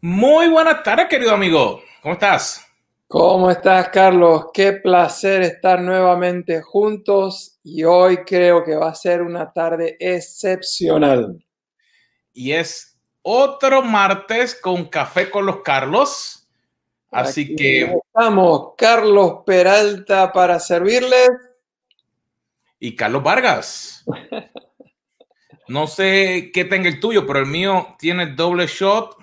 Muy buenas tardes, querido amigo. ¿Cómo estás? ¿Cómo estás, Carlos? Qué placer estar nuevamente juntos y hoy creo que va a ser una tarde excepcional. Y es otro martes con café con los Carlos. Así Aquí que, estamos, Carlos Peralta, para servirles. y Carlos Vargas. No sé qué tenga el tuyo, pero el mío tiene doble shot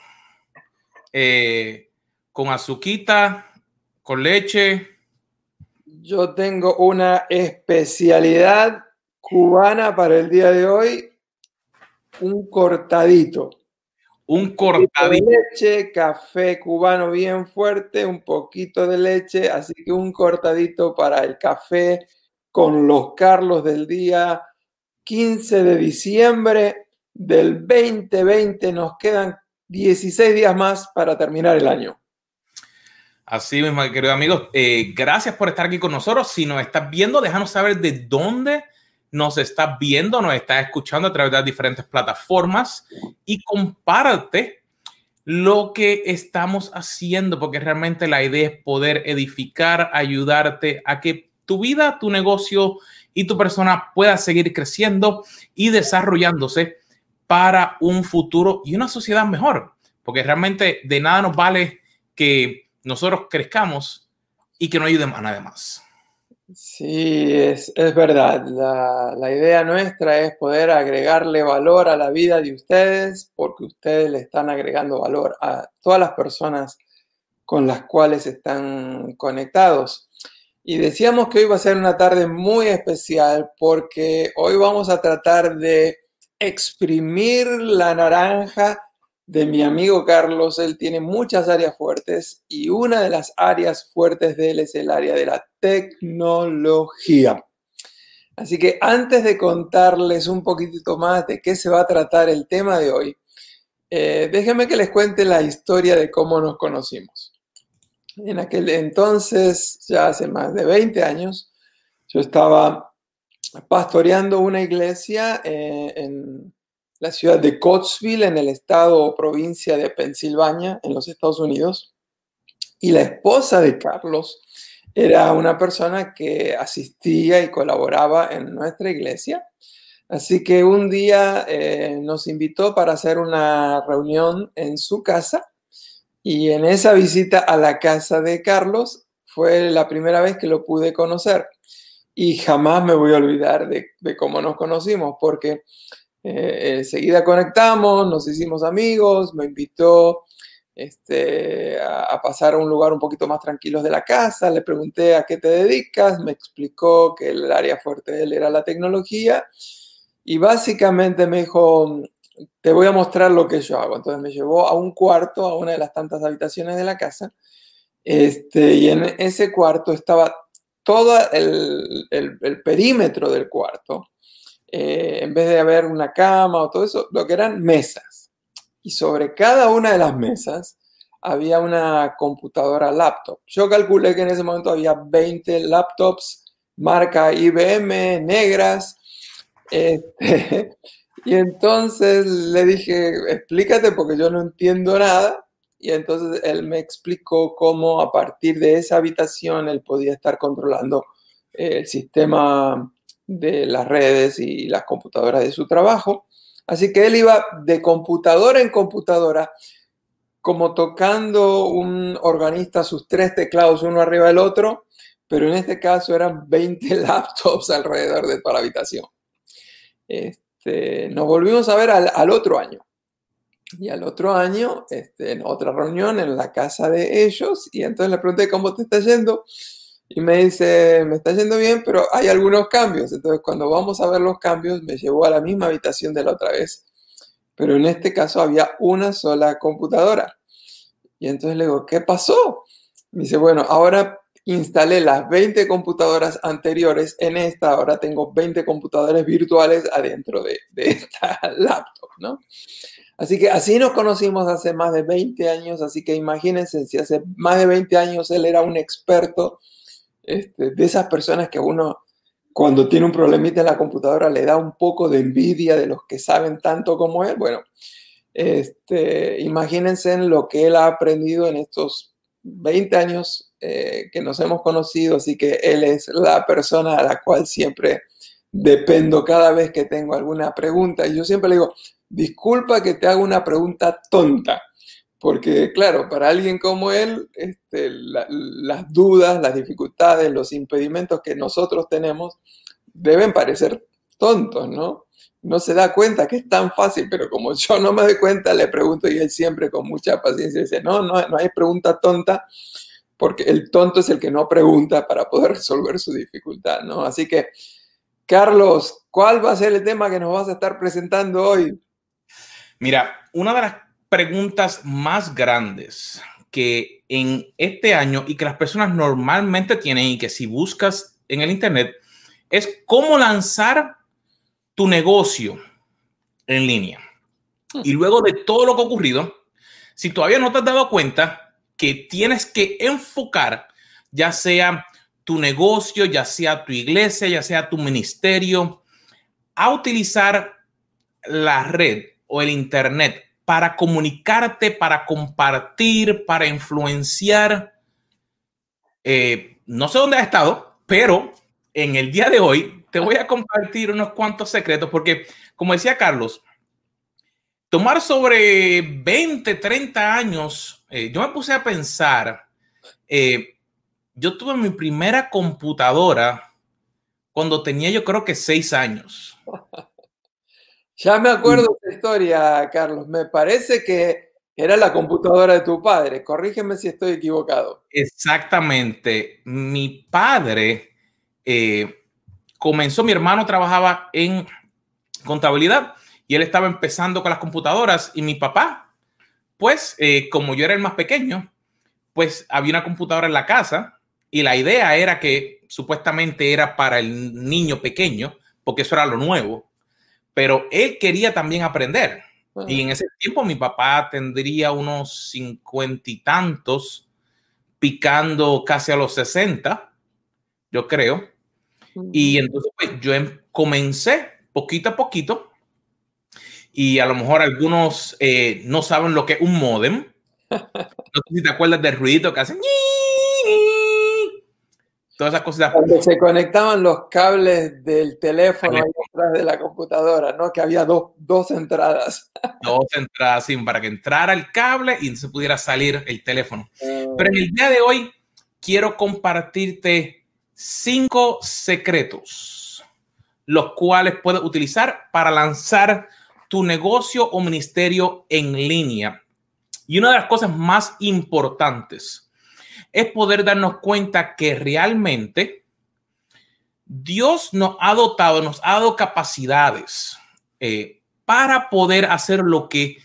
eh, con azuquita, con leche. Yo tengo una especialidad cubana para el día de hoy, un cortadito. Un de cortadito. leche, café cubano bien fuerte, un poquito de leche, así que un cortadito para el café con los Carlos del día 15 de diciembre del 2020. Nos quedan 16 días más para terminar el año. Así mismo, queridos amigos, eh, gracias por estar aquí con nosotros. Si nos estás viendo, déjanos saber de dónde nos estás viendo, nos estás escuchando a través de las diferentes plataformas y comparte lo que estamos haciendo, porque realmente la idea es poder edificar, ayudarte a que tu vida, tu negocio y tu persona pueda seguir creciendo y desarrollándose para un futuro y una sociedad mejor, porque realmente de nada nos vale que nosotros crezcamos y que no ayudemos a nadie más. Sí, es, es verdad. La, la idea nuestra es poder agregarle valor a la vida de ustedes porque ustedes le están agregando valor a todas las personas con las cuales están conectados. Y decíamos que hoy va a ser una tarde muy especial porque hoy vamos a tratar de exprimir la naranja de mi amigo Carlos. Él tiene muchas áreas fuertes y una de las áreas fuertes de él es el área de la tecnología. Así que antes de contarles un poquitito más de qué se va a tratar el tema de hoy, eh, déjenme que les cuente la historia de cómo nos conocimos. En aquel entonces, ya hace más de 20 años, yo estaba pastoreando una iglesia eh, en la ciudad de Coatesville, en el estado o provincia de Pensilvania, en los Estados Unidos. Y la esposa de Carlos era una persona que asistía y colaboraba en nuestra iglesia. Así que un día eh, nos invitó para hacer una reunión en su casa y en esa visita a la casa de Carlos fue la primera vez que lo pude conocer. Y jamás me voy a olvidar de, de cómo nos conocimos, porque eh, enseguida conectamos, nos hicimos amigos, me invitó este, a, a pasar a un lugar un poquito más tranquilo de la casa, le pregunté a qué te dedicas, me explicó que el área fuerte de él era la tecnología y básicamente me dijo, te voy a mostrar lo que yo hago. Entonces me llevó a un cuarto, a una de las tantas habitaciones de la casa, este, y en ese cuarto estaba todo el, el- perímetro del cuarto, eh, en vez de haber una cama o todo eso, lo que eran mesas. Y sobre cada una de las mesas había una computadora laptop. Yo calculé que en ese momento había 20 laptops marca IBM negras. este, y entonces le dije, explícate porque yo no entiendo nada. Y entonces él me explicó cómo a partir de esa habitación él podía estar controlando eh, el sistema de las redes y las computadoras de su trabajo. Así que él iba de computadora en computadora, como tocando un organista sus tres teclados uno arriba del otro, pero en este caso eran 20 laptops alrededor de toda la habitación. Este, nos volvimos a ver al, al otro año. Y al otro año, este, en otra reunión en la casa de ellos, y entonces le pregunté cómo te está yendo, y me dice, me está yendo bien, pero hay algunos cambios. Entonces, cuando vamos a ver los cambios, me llevó a la misma habitación de la otra vez, pero en este caso había una sola computadora. Y entonces le digo, ¿qué pasó? Me dice, bueno, ahora instalé las 20 computadoras anteriores en esta, ahora tengo 20 computadores virtuales adentro de, de esta laptop, ¿no? Así que así nos conocimos hace más de 20 años, así que imagínense si hace más de 20 años él era un experto este, de esas personas que uno cuando tiene un problemita en la computadora le da un poco de envidia de los que saben tanto como él. Bueno, Este, imagínense en lo que él ha aprendido en estos 20 años eh, que nos hemos conocido, así que él es la persona a la cual siempre dependo cada vez que tengo alguna pregunta. Y yo siempre le digo, disculpa que te haga una pregunta tonta, porque claro, para alguien como él, este, las dudas, las dificultades, los impedimentos que nosotros tenemos deben parecer tontos, ¿no? No se da cuenta que es tan fácil, pero como yo no me doy cuenta, le pregunto y él siempre con mucha paciencia dice, no, no, no hay pregunta tonta, porque el tonto es el que no pregunta para poder resolver su dificultad, ¿no? Así que, Carlos, ¿cuál va a ser el tema que nos vas a estar presentando hoy? Mira, una de las preguntas más grandes que en este año y que las personas normalmente tienen y que si buscas en el Internet es cómo lanzar tu negocio en línea. Y luego de todo lo que ha ocurrido, si todavía no te has dado cuenta que tienes que enfocar ya sea tu negocio, ya sea tu iglesia, ya sea tu ministerio, a utilizar la red o el Internet para comunicarte, para compartir, para influenciar. Eh, no sé dónde has estado, pero en el día de hoy te voy a compartir unos cuantos secretos porque, como decía Carlos, tomar sobre 20, 30 años, eh, yo me puse a pensar, eh, yo tuve mi primera computadora cuando tenía yo creo que 6 años. Ya me acuerdo de esa historia, Carlos. Me parece que era la computadora de tu padre. Corrígeme si estoy equivocado. Exactamente. Mi padre eh, comenzó, mi hermano trabajaba en contabilidad y él estaba empezando con las computadoras y mi papá, pues eh, como yo era el más pequeño, pues había una computadora en la casa y la idea era que supuestamente era para el niño pequeño, porque eso era lo nuevo, pero él quería también aprender. Y en ese tiempo mi papá tendría unos cincuenta y tantos, picando casi a los sesenta, yo creo. Y entonces pues, yo em, comencé poquito a poquito y a lo mejor algunos eh, no saben lo que es un modem. No sé si te acuerdas del ruidito que hacen. Todas esas cosas. Cuando se conectaban los cables del teléfono detrás de la computadora, ¿no? Que había dos, dos entradas. Dos entradas, sí, para que entrara el cable y se pudiera salir el teléfono. Pero en el día de hoy quiero compartirte cinco secretos, los cuales puedes utilizar para lanzar tu negocio o ministerio en línea. Y una de las cosas más importantes es poder darnos cuenta que realmente Dios nos ha dotado, nos ha dado capacidades eh, para poder hacer lo que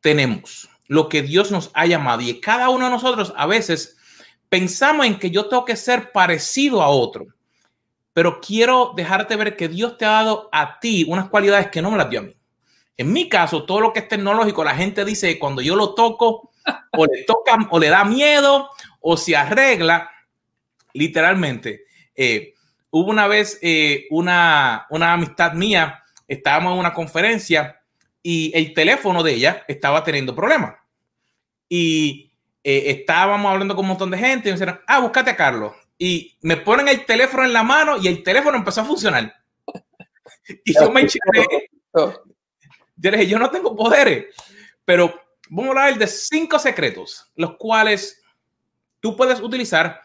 tenemos, lo que Dios nos ha llamado. Y cada uno de nosotros a veces pensamos en que yo tengo que ser parecido a otro, pero quiero dejarte ver que Dios te ha dado a ti unas cualidades que no me las dio a mí. En mi caso, todo lo que es tecnológico, la gente dice que cuando yo lo toco, o le toca, o le da miedo, o se arregla, literalmente. Eh, hubo una vez eh, una, una amistad mía, estábamos en una conferencia y el teléfono de ella estaba teniendo problemas. Y eh, estábamos hablando con un montón de gente y me dijeron, ah, búscate a Carlos. Y me ponen el teléfono en la mano y el teléfono empezó a funcionar. Y yo me enchilé. Yo dije, yo no tengo poderes, pero vamos a hablar de cinco secretos, los cuales tú puedes utilizar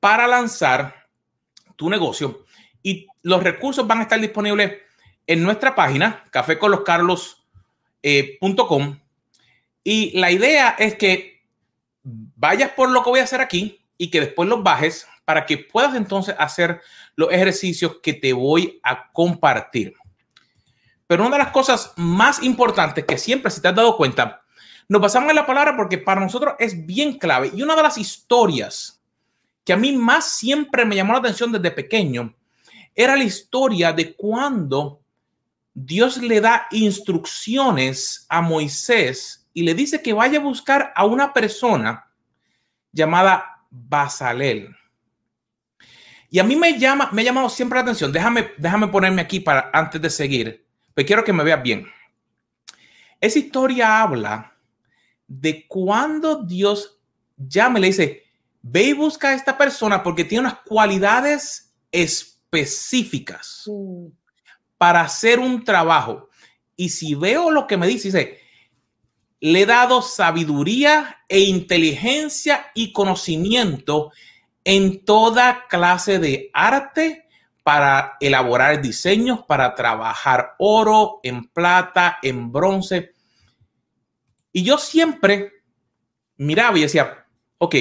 para lanzar tu negocio. Y los recursos van a estar disponibles en nuestra página, caféconloscarlos.com. Eh, y la idea es que vayas por lo que voy a hacer aquí y que después los bajes para que puedas entonces hacer los ejercicios que te voy a compartir. Pero una de las cosas más importantes que siempre, si te has dado cuenta, nos basamos en la palabra porque para nosotros es bien clave. Y una de las historias que a mí más siempre me llamó la atención desde pequeño era la historia de cuando Dios le da instrucciones a Moisés y le dice que vaya a buscar a una persona llamada Basalel. Y a mí me llama, me ha llamado siempre la atención. Déjame, déjame ponerme aquí para antes de seguir, pero quiero que me veas bien. esa historia habla de cuando Dios llama y le dice, ve y busca a esta persona porque tiene unas cualidades específicas mm. para hacer un trabajo. Y si veo lo que me dice, dice, le he dado sabiduría e inteligencia y conocimiento en toda clase de arte para elaborar diseños, para trabajar oro, en plata, en bronce. Y yo siempre miraba y decía, ok,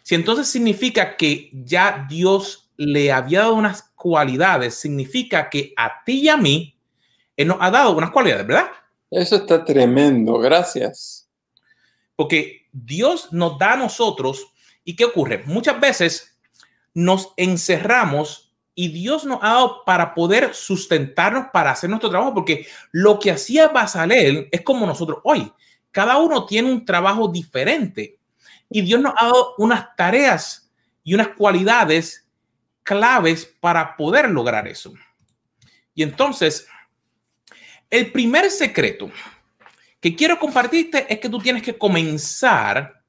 si entonces significa que ya Dios le había dado unas cualidades, significa que a ti y a mí, Él nos ha dado unas cualidades, ¿verdad? Eso está tremendo, gracias. Porque Dios nos da a nosotros, ¿y qué ocurre? Muchas veces nos encerramos y Dios nos ha dado para poder sustentarnos, para hacer nuestro trabajo, porque lo que hacía Basalel es como nosotros hoy. Cada uno tiene un trabajo diferente. Y Dios nos ha dado unas tareas y unas cualidades claves para poder lograr eso. Y entonces, el primer secreto que quiero compartirte es que tú tienes que comenzar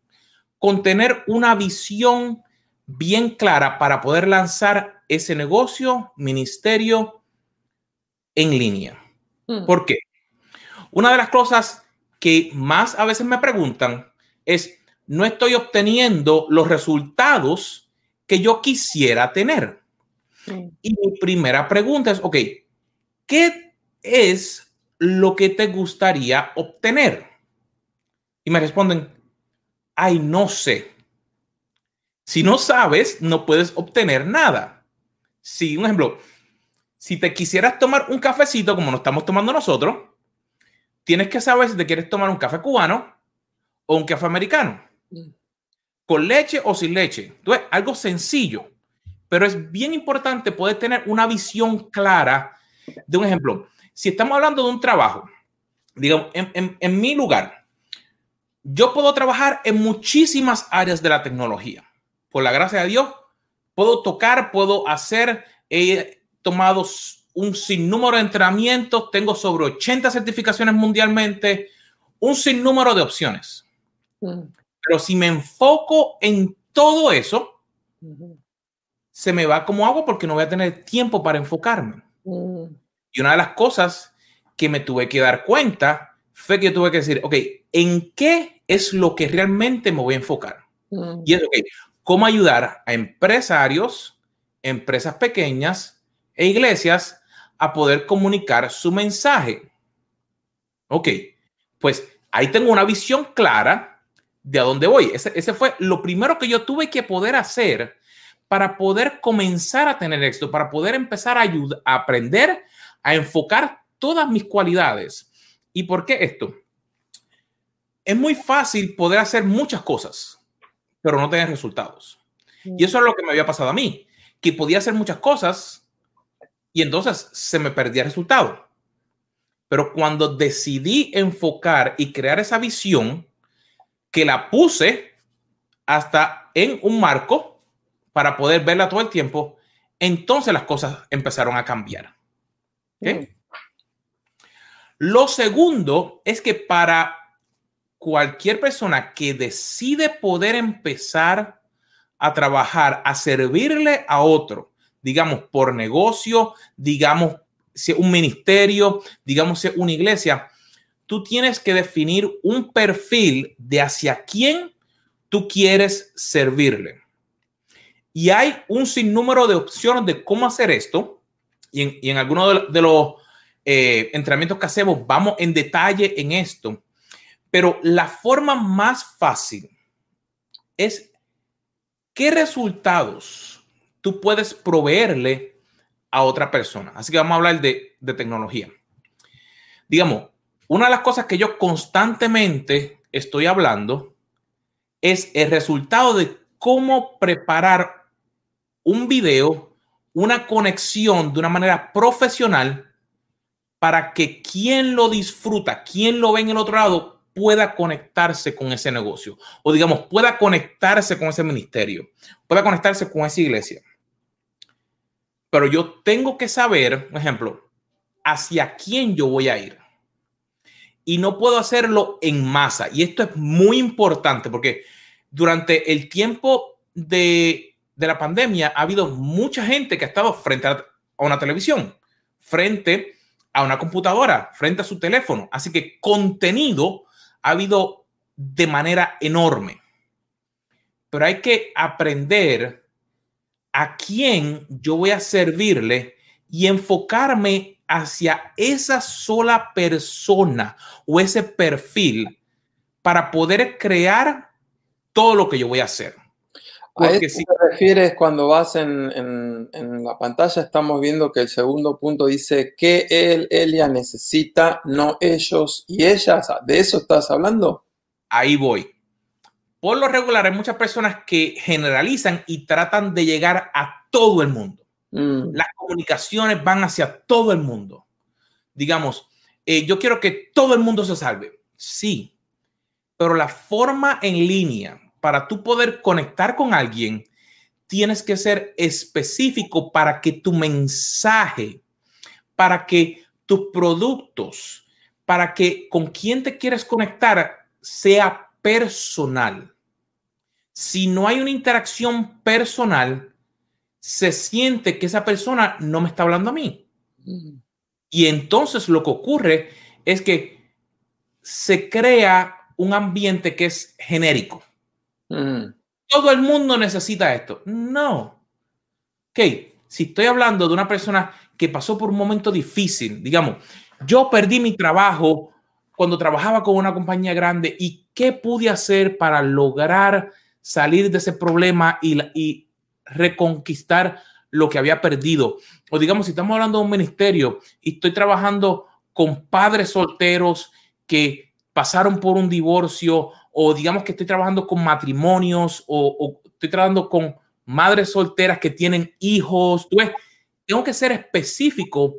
con tener una visión bien clara para poder lanzar ese negocio, ministerio en línea. Hmm. ¿Por qué? Una de las cosas que más a veces me preguntan es, no estoy obteniendo los resultados que yo quisiera tener. Y mi primera pregunta es, ok, ¿qué es lo que te gustaría obtener? Y me responden, ay, no sé. Si no sabes, no puedes obtener nada. Si, un ejemplo, si te quisieras tomar un cafecito como nos estamos tomando nosotros, tienes que saber si te quieres tomar un café cubano o un café americano con leche o sin leche. Entonces, algo sencillo, pero es bien importante poder tener una visión clara de un ejemplo. Si estamos hablando de un trabajo, digamos, en, mi lugar, yo puedo trabajar en muchísimas áreas de la tecnología. Por la gracia de Dios, puedo tocar, puedo hacer, he tomado un sinnúmero de entrenamientos, tengo sobre 80 certificaciones mundialmente, un sinnúmero de opciones. Mm. Pero si me enfoco en todo eso, se me va como agua porque no voy a tener tiempo para enfocarme. Mm. Y una de las cosas que me tuve que dar cuenta fue que tuve que decir, ok, ¿en qué es lo que realmente me voy a enfocar? Mm. Y es, ok, ¿cómo ayudar a empresarios, empresas pequeñas e iglesias a poder comunicar su mensaje? Ok, pues ahí tengo una visión clara de a dónde voy. Ese, fue lo primero que yo tuve que poder hacer para poder comenzar a tener éxito, para poder empezar a, ayudar, a aprender a enfocar todas mis cualidades. ¿Y por qué esto? Es muy fácil poder hacer muchas cosas, pero no tener resultados. Y eso es lo que me había pasado a mí, que podía hacer muchas cosas y entonces se me perdía el resultado. Pero cuando decidí enfocar y crear esa visión, que la puse hasta en un marco para poder verla todo el tiempo, entonces las cosas empezaron a cambiar. Mm. Lo segundo es que para cualquier persona que decide poder empezar a trabajar, a servirle a otro, digamos por negocio, digamos si un ministerio, digamos si una iglesia, tú tienes que definir un perfil de hacia quién tú quieres servirle. Y hay un sinnúmero de opciones de cómo hacer esto. Y en, algunos de, los eh, entrenamientos que hacemos vamos en detalle en esto. Pero la forma más fácil es qué resultados tú puedes proveerle a otra persona. Así que vamos a hablar de, de tecnología. Digamos, una de las cosas que yo constantemente estoy hablando es el resultado de cómo preparar un video, una conexión de una manera profesional para que quien lo disfruta, quien lo ve en el otro lado, pueda conectarse con ese negocio o digamos, pueda conectarse con ese ministerio, pueda conectarse con esa iglesia. Pero yo tengo que saber, por ejemplo, hacia quién yo voy a ir. y no puedo hacerlo en masa. Y esto es muy importante porque durante el tiempo de, de la pandemia ha habido mucha gente que ha estado frente a una televisión, frente a una computadora, frente a su teléfono. Así que contenido ha habido de manera enorme. Pero hay que aprender a quién yo voy a servirle y enfocarme hacia esa sola persona o ese perfil para poder crear todo lo que yo voy a hacer. ¿A eso si... te refieres cuando vas en, en, la pantalla? Estamos viendo que el segundo punto dice que él, ella necesita, no ellos y ellas. ¿De eso estás hablando? Ahí voy. Por lo regular, hay muchas personas que generalizan y tratan de llegar a todo el mundo. Mm. Las comunicaciones van hacia todo el mundo. Digamos, eh, yo quiero que todo el mundo se salve. Sí, pero la forma en línea para tú poder conectar con alguien, tienes que ser específico para que tu mensaje, para que tus productos, para que con quien te quieres conectar sea personal. Si no hay una interacción personal, se siente que esa persona no me está hablando a mí. Y entonces lo que ocurre es que se crea un ambiente que es genérico. Todo el mundo necesita esto. No. Ok, si estoy hablando de una persona que pasó por un momento difícil, digamos, yo perdí mi trabajo cuando trabajaba con una compañía grande y qué pude hacer para lograr salir de ese problema y, reconquistar lo que había perdido. O digamos, si estamos hablando de un ministerio y estoy trabajando con padres solteros que pasaron por un divorcio, o digamos que estoy trabajando con matrimonios, o, estoy trabajando con madres solteras que tienen hijos, tú tengo que ser específico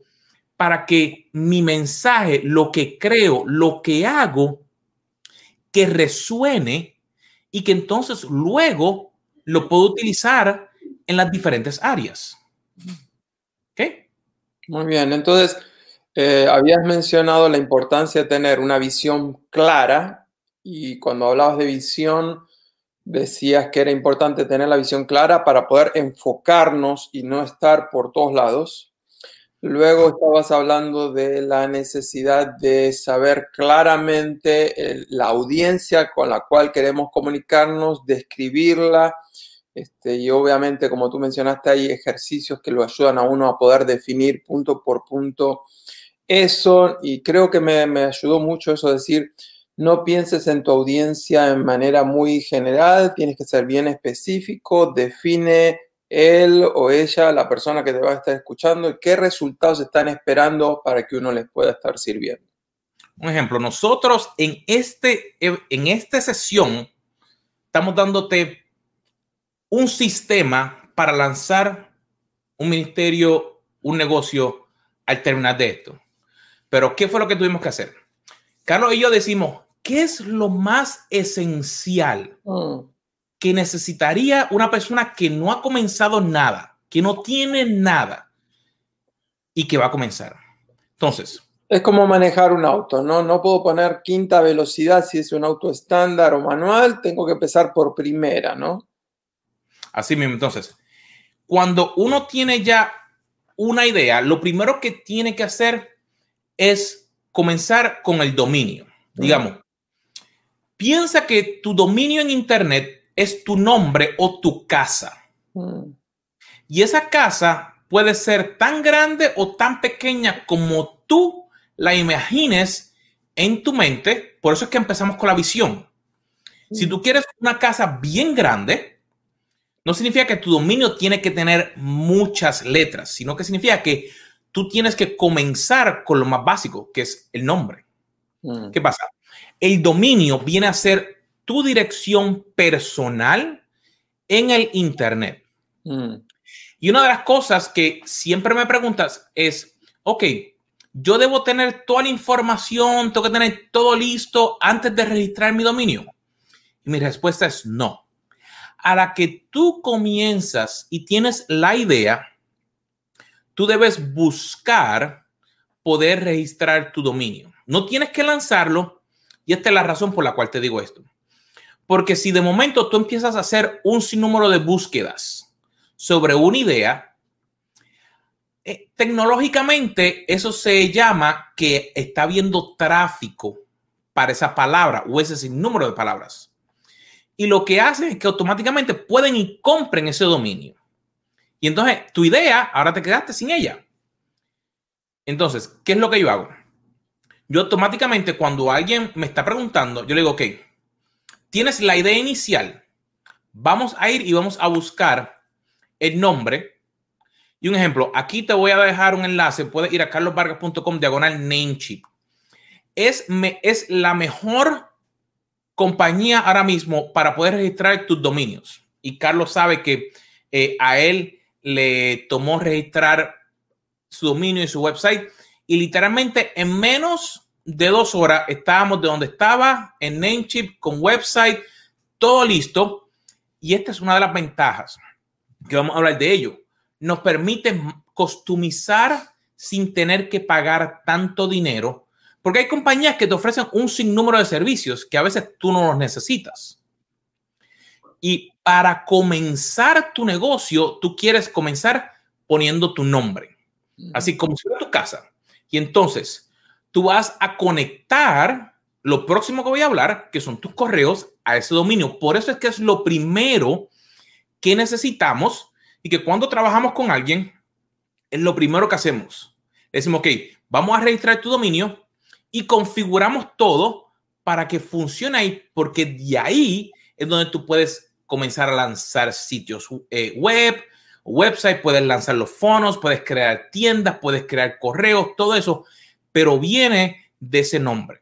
para que mi mensaje, lo que creo, lo que hago, que resuene y que entonces luego lo puedo utilizar en las diferentes áreas. ¿Ok? Muy bien, entonces eh, habías mencionado la importancia de tener una visión clara y cuando hablabas de visión decías que era importante tener la visión clara para poder enfocarnos y no estar por todos lados. Luego estabas hablando de la necesidad de saber claramente la audiencia con la cual queremos comunicarnos, describirla este, y obviamente, como tú mencionaste, hay ejercicios que lo ayudan a uno a poder definir punto por punto eso. Y creo que me, me ayudó mucho eso, decir, no pienses en tu audiencia en manera muy general, tienes que ser bien específico, define él o ella, la persona que te va a estar escuchando, y qué resultados están esperando para que uno les pueda estar sirviendo. Un ejemplo, nosotros en, este, en esta sesión estamos dándote un sistema para lanzar un ministerio, un negocio al terminar de esto. Pero, ¿qué fue lo que tuvimos que hacer? Carlos y yo decimos, ¿qué es lo más esencial mm. Que necesitaría una persona que no ha comenzado nada, que no tiene nada y que va a comenzar? Entonces. Es como manejar un auto, ¿no? No puedo poner quinta velocidad si es un auto estándar o manual, tengo que empezar por primera, ¿no? Así mismo, entonces, cuando uno tiene ya una idea, lo primero que tiene que hacer es comenzar con el dominio. Digamos, piensa que tu dominio en Internet es tu nombre o tu casa. Mm. Y esa casa puede ser tan grande o tan pequeña como tú la imagines en tu mente. Por eso es que empezamos con la visión. Si mm. tú quieres una casa bien grande, no significa que tu dominio tiene que tener muchas letras, sino que significa que tú tienes que comenzar con lo más básico, que es el nombre. Mm. ¿Qué pasa? El dominio viene a ser tu dirección personal en el Internet. Mm. Y una de las cosas que siempre me preguntas es, ok, yo debo tener toda la información, tengo que tener todo listo antes de registrar mi dominio. Y mi respuesta es no a la que tú comienzas y tienes la idea, tú debes buscar poder registrar tu dominio. No tienes que lanzarlo y esta es la razón por la cual te digo esto. Porque si de momento tú empiezas a hacer un sinnúmero de búsquedas sobre una idea, eh, tecnológicamente eso se llama que está habiendo tráfico para esa palabra o ese sinnúmero de palabras. Y lo que hacen es que automáticamente pueden y compren ese dominio. Y entonces tu idea, ahora te quedaste sin ella. Entonces, ¿qué es lo que yo hago? Yo automáticamente cuando alguien me está preguntando, yo le digo, ok, tienes la idea inicial, vamos a ir y vamos a buscar el nombre. Y un ejemplo, aquí te voy a dejar un enlace, puedes ir a carlosvargas.com diagonal Namecheap. Es, es la mejor compañía ahora mismo para poder registrar tus dominios. Y Carlos sabe que eh, a él le tomó registrar su dominio y su website y literalmente en menos de dos horas estábamos de donde estaba en Namecheap con website, todo listo. Y esta es una de las ventajas que vamos a hablar de ello. Nos permite customizar sin tener que pagar tanto dinero, porque hay compañías que te ofrecen un sinnúmero de servicios que a veces tú no los necesitas. Y para comenzar tu negocio, tú quieres comenzar poniendo tu nombre, así como si fuera tu casa. Y entonces, tú vas a conectar lo próximo que voy a hablar, que son tus correos, a ese dominio. Por eso es que es lo primero que necesitamos y que cuando trabajamos con alguien, es lo primero que hacemos. Decimos, ok, vamos a registrar tu dominio y configuramos todo para que funcione ahí, porque de ahí es donde tú puedes comenzar a lanzar sitios eh, web, website, puedes lanzar los fonos, puedes crear tiendas, puedes crear correos, todo eso, pero viene de ese nombre.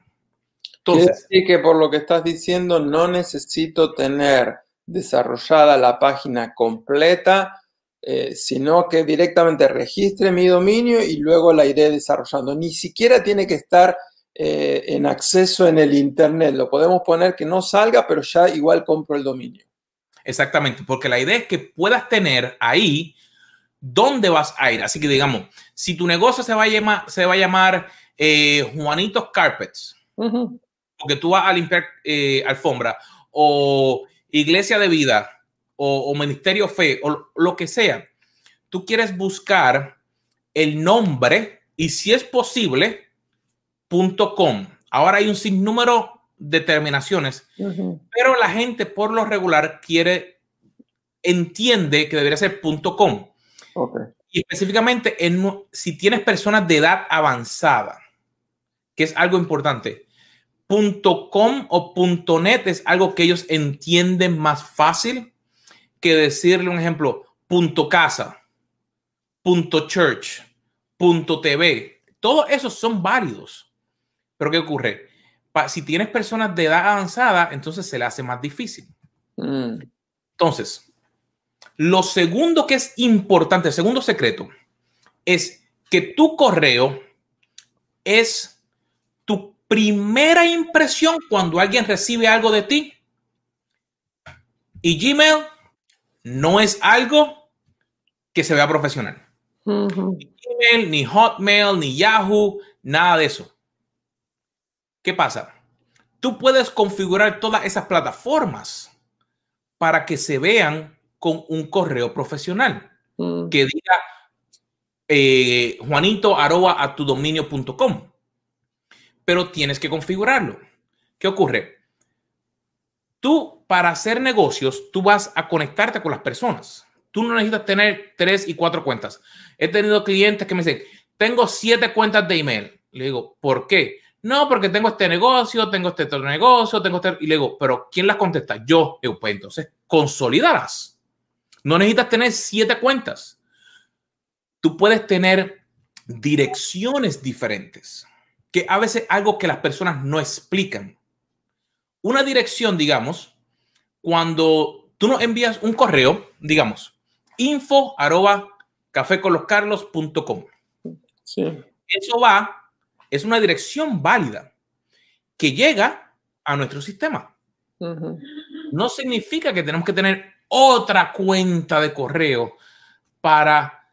Entonces, que por lo que estás diciendo, no necesito tener desarrollada la página completa, eh, sino que directamente registre mi dominio y luego la iré desarrollando. Ni siquiera tiene que estar eh, en acceso en el Internet. Lo podemos poner que no salga, pero ya igual compro el dominio. Exactamente, porque la idea es que puedas tener ahí dónde vas a ir. Así que digamos, si tu negocio se va a llamar, se va a llamar eh, Juanitos Carpets, porque tú vas a limpiar eh, alfombra, o Iglesia de Vida, o, Ministerio Fe, o lo que sea, tú quieres buscar el nombre y si es posible, .com. Ahora hay un sinnúmero determinaciones, pero la gente por lo regular quiere, entiende que debería ser .com. Y específicamente en, si tienes personas de edad avanzada, que es algo importante, .com o .net es algo que ellos entienden más fácil que decirle un ejemplo, .casa, .church, .tv. Todos esos son válidos. Pero ¿qué ocurre? si tienes personas de edad avanzada, entonces se le hace más difícil. Mm. Entonces, lo segundo que es importante, el segundo secreto, es que tu correo es primera impresión cuando alguien recibe algo de ti. Y Gmail no es algo que se vea profesional. Ni Gmail, ni Hotmail, ni Yahoo, nada de eso. ¿Qué pasa? Tú puedes configurar todas esas plataformas para que se vean con un correo profesional que diga eh, juanito arroba a tu dominio.com. Pero tienes que configurarlo. ¿Qué ocurre? Tú, para hacer negocios, tú vas a conectarte con las personas. Tú no necesitas tener tres y cuatro cuentas. He tenido clientes que me dicen, tengo siete cuentas de email. Le digo, ¿por qué? No, porque tengo este negocio, tengo este otro negocio, tengo este... Y le digo, pero ¿quién las contesta? Yo. Pues entonces, consolídalas. No necesitas tener siete cuentas. Tú puedes tener direcciones diferentes, que a veces algo que las personas no explican. Una dirección, digamos, cuando tú nos envías un correo, digamos, info arroba caféconloscarlos.com. Sí. Eso va es una dirección válida que llega a nuestro sistema. No significa que tenemos que tener otra cuenta de correo para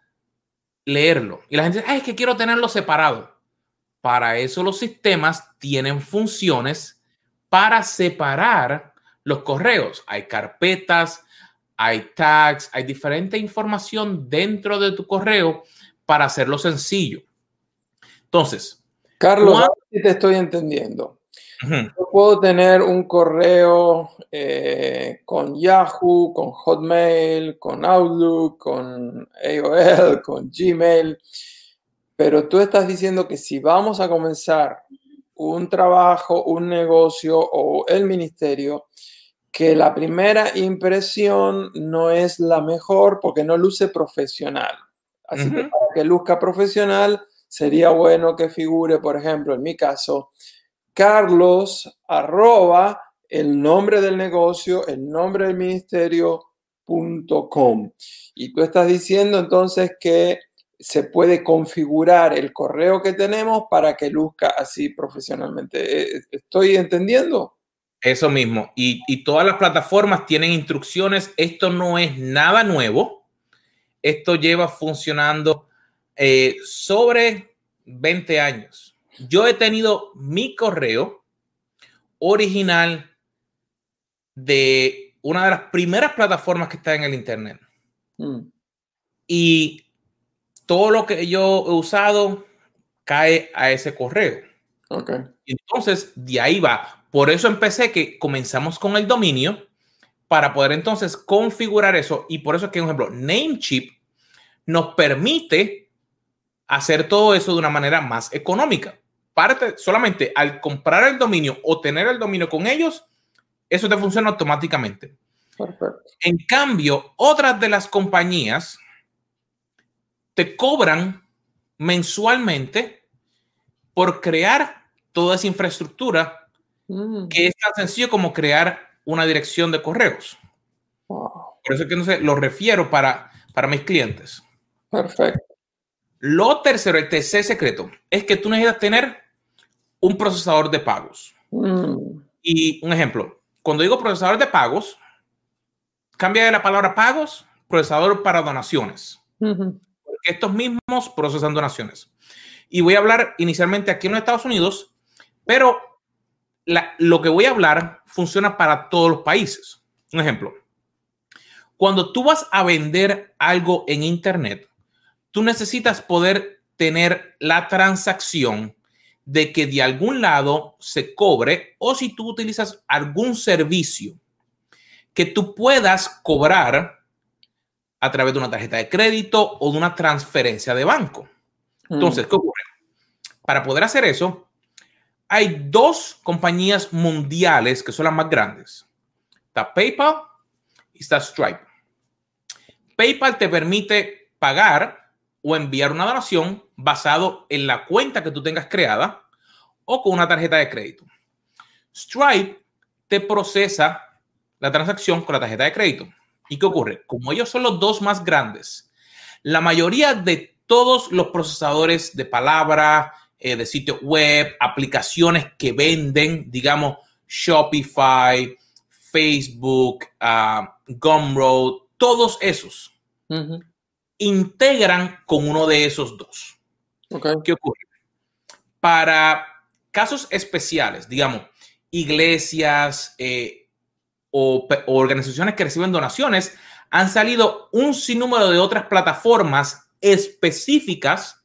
leerlo. Y la gente dice, es que quiero tenerlo separado. Para eso los sistemas tienen funciones para separar los correos. Hay carpetas, hay tags, hay diferente información dentro de tu correo para hacerlo sencillo. Entonces, Carlos, te estoy entendiendo. Yo puedo tener un correo eh, con Yahoo, con Hotmail, con Outlook, con AOL, con Gmail, pero tú estás diciendo que si vamos a comenzar un trabajo, un negocio o el ministerio, que la primera impresión no es la mejor porque no luce profesional. Así que para que luzca profesional, sería bueno que figure, por ejemplo, en mi caso, Carlos arroba el nombre del negocio, el nombre del ministerio.com. Y tú estás diciendo entonces que se puede configurar el correo que tenemos para que luzca así profesionalmente. Eh, ¿Estoy entendiendo? Eso mismo. Y, y, todas las plataformas tienen instrucciones. Esto no es nada nuevo. Esto lleva funcionando eh, sobre 20 años. Yo he tenido mi correo original de una de las primeras plataformas que está en el Internet. Mm. Y todo lo que yo he usado cae a ese correo. Okay. Entonces, de ahí va. Por eso empecé que comenzamos con el dominio para poder entonces configurar eso. Y por eso es que, por ejemplo, Namecheap nos permite hacer todo eso de una manera más económica. Parte solamente al comprar el dominio o tener el dominio con ellos, eso te funciona automáticamente. Perfecto. En cambio, otras de las compañías te cobran mensualmente por crear toda esa infraestructura mm. que es tan sencillo como crear una dirección de correos. Por eso es que no sé, lo refiero para, para mis clientes. Perfecto. Lo tercero, el tercer secreto, es que tú necesitas tener un procesador de pagos. Mm. Y un ejemplo, cuando digo procesador de pagos, cambia de la palabra pagos, procesador para donaciones. Estos mismos procesan donaciones. Y voy a hablar inicialmente aquí en los Estados Unidos, pero lo que voy a hablar funciona para todos los países. Un ejemplo, cuando tú vas a vender algo en Internet, tú necesitas poder tener la transacción de que de algún lado se cobre o si tú utilizas algún servicio que tú puedas cobrar a través de una tarjeta de crédito o de una transferencia de banco. Entonces, ¿qué ocurre? Para poder hacer eso, hay dos compañías mundiales que son las más grandes. Está PayPal y está Stripe. PayPal te permite pagar o enviar una donación basado en la cuenta que tú tengas creada o con una tarjeta de crédito. Stripe te procesa la transacción con la tarjeta de crédito. ¿Y qué ocurre? Como ellos son los dos más grandes, la mayoría de todos los procesadores de palabra, eh, de sitio web, aplicaciones que venden, digamos, Shopify, Facebook, uh, Gumroad, todos esos integran con uno de esos dos. ¿Qué ocurre? Para casos especiales, digamos, iglesias, eh, o, organizaciones que reciben donaciones, han salido un sinnúmero de otras plataformas específicas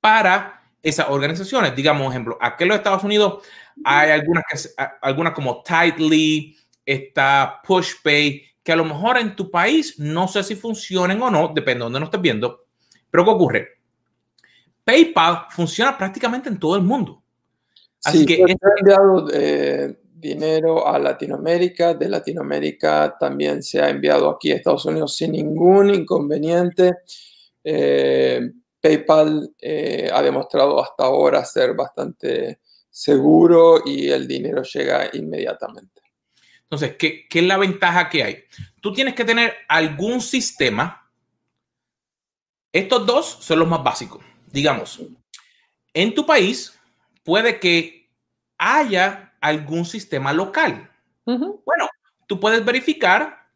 para esas organizaciones. Digamos, ejemplo, aquí en los Estados Unidos hay algunas, que, algunas como Tightly, está PushPay, que a lo mejor en tu país no sé si funcionen o no, depende de dónde nos estés viendo. Pero ¿qué ocurre? PayPal funciona prácticamente en todo el mundo. Así que... He enviado eh, dinero a Latinoamérica, de Latinoamérica también se ha enviado aquí a Estados Unidos sin ningún inconveniente. Eh, PayPal eh, ha demostrado hasta ahora ser bastante seguro y el dinero llega inmediatamente. Entonces, ¿qué, ¿qué, es la ventaja que hay? Tú tienes que tener algún sistema. Estos dos son los más básicos. Digamos, en tu país puede que haya algún sistema local. Bueno, tú puedes verificar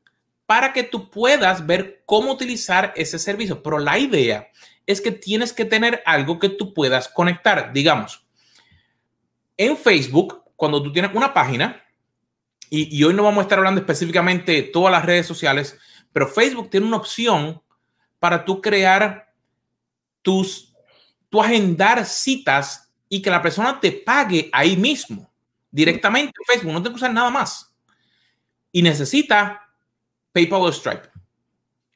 para que tú puedas ver cómo utilizar ese servicio. Pero la idea es que tienes que tener algo que tú puedas conectar. Digamos, en Facebook, cuando tú tienes una página, y, hoy no vamos a estar hablando específicamente de todas las redes sociales, pero Facebook tiene una opción para tú crear tus, tu agendar citas y que la persona te pague ahí mismo, directamente en Facebook, no tengo que usar nada más. Y necesita PayPal o Stripe,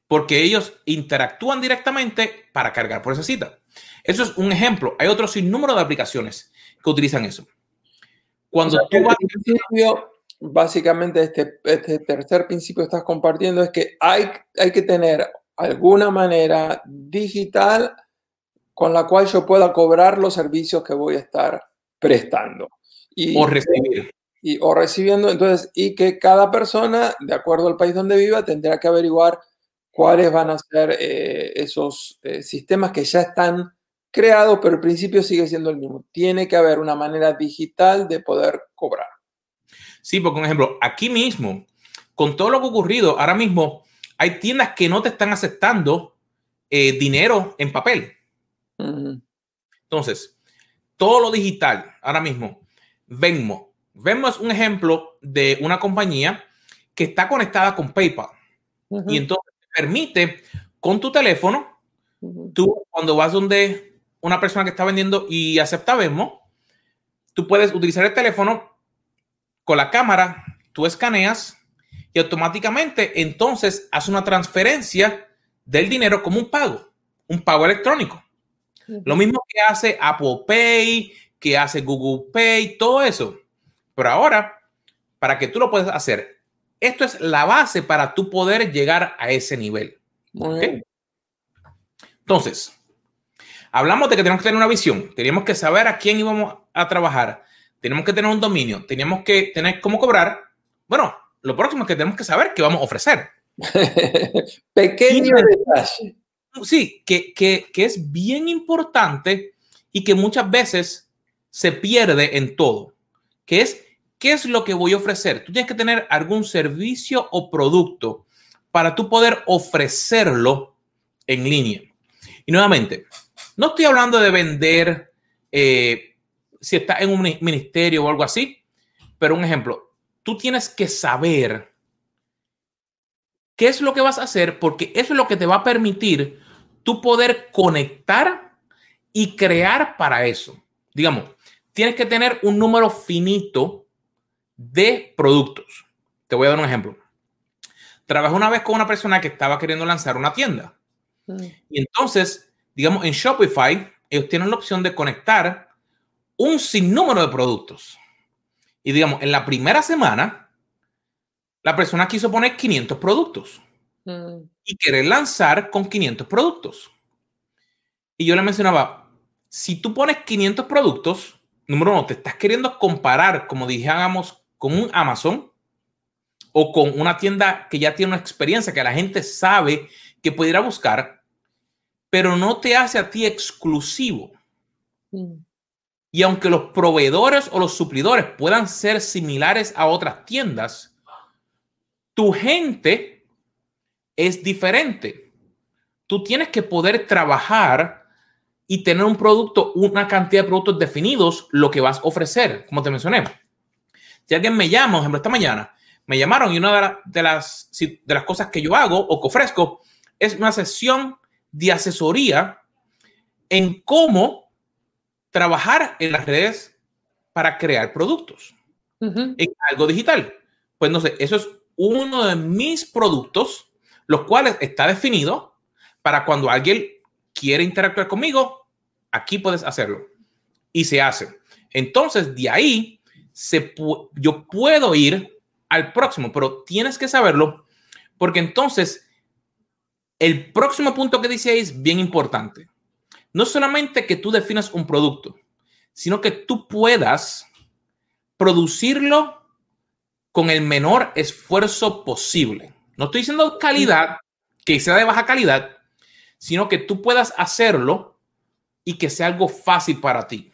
porque ellos interactúan directamente para cargar por esa cita. Eso es un ejemplo. Hay otro sinnúmero de aplicaciones que utilizan eso. Cuando tú vas... Principio, básicamente este, este tercer principio que estás compartiendo es que hay, hay que tener alguna manera digital con la cual yo pueda cobrar los servicios que voy a estar prestando. Y, o recibir. Y, o recibiendo, entonces, y que cada persona, de acuerdo al país donde viva, tendrá que averiguar cuáles van a ser eh, esos eh, sistemas que ya están creados, pero el principio sigue siendo el mismo. Tiene que haber una manera digital de poder cobrar. Sí, porque, por ejemplo, aquí mismo, con todo lo que ha ocurrido, ahora mismo hay tiendas que no te están aceptando eh, dinero en papel. Entonces, todo lo digital, ahora mismo, Venmo. Venmo es un ejemplo de una compañía que está conectada con PayPal. Y entonces permite con tu teléfono, tú cuando vas donde una persona que está vendiendo y acepta Venmo, tú puedes utilizar el teléfono con la cámara, tú escaneas y automáticamente entonces hace una transferencia del dinero como un pago, un pago electrónico. Lo mismo que hace Apple Pay, que hace Google Pay, todo eso. Pero ahora, para que tú lo puedas hacer, esto es la base para tú poder llegar a ese nivel. Entonces, hablamos de que tenemos que tener una visión, tenemos que saber a quién íbamos a trabajar, tenemos que tener un dominio, tenemos que tener cómo cobrar. Bueno, lo próximo es que tenemos que saber qué vamos a ofrecer. Pequeño detalle sí, que, es bien importante y que muchas veces se pierde en todo, que es qué es lo que voy a ofrecer. Tú tienes que tener algún servicio o producto para tú poder ofrecerlo en línea. Y nuevamente, no estoy hablando de vender eh, si estás en un ministerio o algo así, pero un ejemplo, tú tienes que saber qué es lo que vas a hacer porque eso es lo que te va a permitir tú poder conectar y crear para eso. Digamos, tienes que tener un número finito de productos. Te voy a dar un ejemplo. Trabajé una vez con una persona que estaba queriendo lanzar una tienda. Mm. Y entonces, digamos, en Shopify, ellos tienen la opción de conectar un sinnúmero de productos. Y digamos, en la primera semana, la persona quiso poner 500 productos. Mm. y querer lanzar con 500 productos. Y yo le mencionaba, si tú pones 500 productos, número uno, te estás queriendo comparar, como dijéramos, con un Amazon o con una tienda que ya tiene una experiencia, que la gente sabe que puede ir a buscar, pero no te hace a ti exclusivo. Mm. Y aunque los proveedores o los suplidores puedan ser similares a otras tiendas, tu gente es diferente. Tú tienes que poder trabajar y tener un producto, una cantidad de productos definidos, lo que vas a ofrecer, como te mencioné. Si alguien me llama, por ejemplo, esta mañana, me llamaron y una de, las, de las cosas que yo hago o que ofrezco es una sesión de asesoría en cómo trabajar en las redes para crear productos en algo digital. Pues no sé, eso es uno de mis productos los cuales está definido para cuando alguien quiere interactuar conmigo, aquí puedes hacerlo. Y se hace. Entonces, de ahí, se yo puedo ir al próximo, pero tienes que saberlo porque entonces el próximo punto que dice ahí es bien importante. No solamente que tú definas un producto, sino que tú puedas producirlo con el menor esfuerzo posible. No estoy diciendo calidad, que sea de baja calidad, sino que tú puedas hacerlo y que sea algo fácil para ti.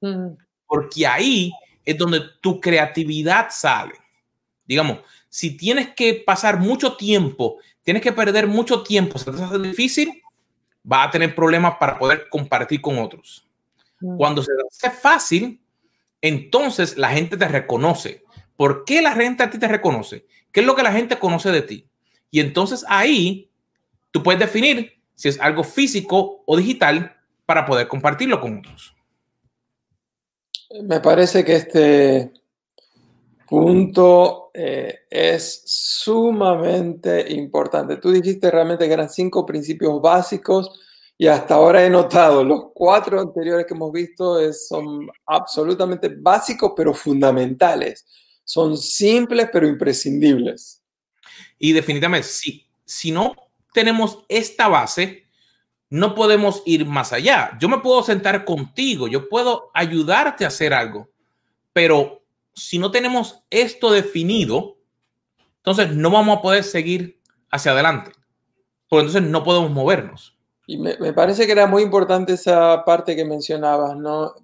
Mm. Porque ahí es donde tu creatividad sale. Digamos, si tienes que pasar mucho tiempo, tienes que perder mucho tiempo, se te hace difícil, va a tener problemas para poder compartir con otros. Mm. Cuando se hace fácil, entonces la gente te reconoce. ¿Por qué la gente a ti te reconoce? ¿Qué es lo que la gente conoce de ti? Y entonces ahí tú puedes definir si es algo físico o digital para poder compartirlo con otros. Me parece que este punto eh, es sumamente importante. Tú dijiste realmente que eran cinco principios básicos y hasta ahora he notado los cuatro anteriores que hemos visto son absolutamente básicos pero fundamentales. Son simples pero imprescindibles. Y definitivamente, si, si no tenemos esta base, no podemos ir más allá. Yo me puedo sentar contigo, yo puedo ayudarte a hacer algo, pero si no tenemos esto definido, entonces no vamos a poder seguir hacia adelante, porque entonces no podemos movernos. Y me, me parece que era muy importante esa parte que mencionabas, ¿no?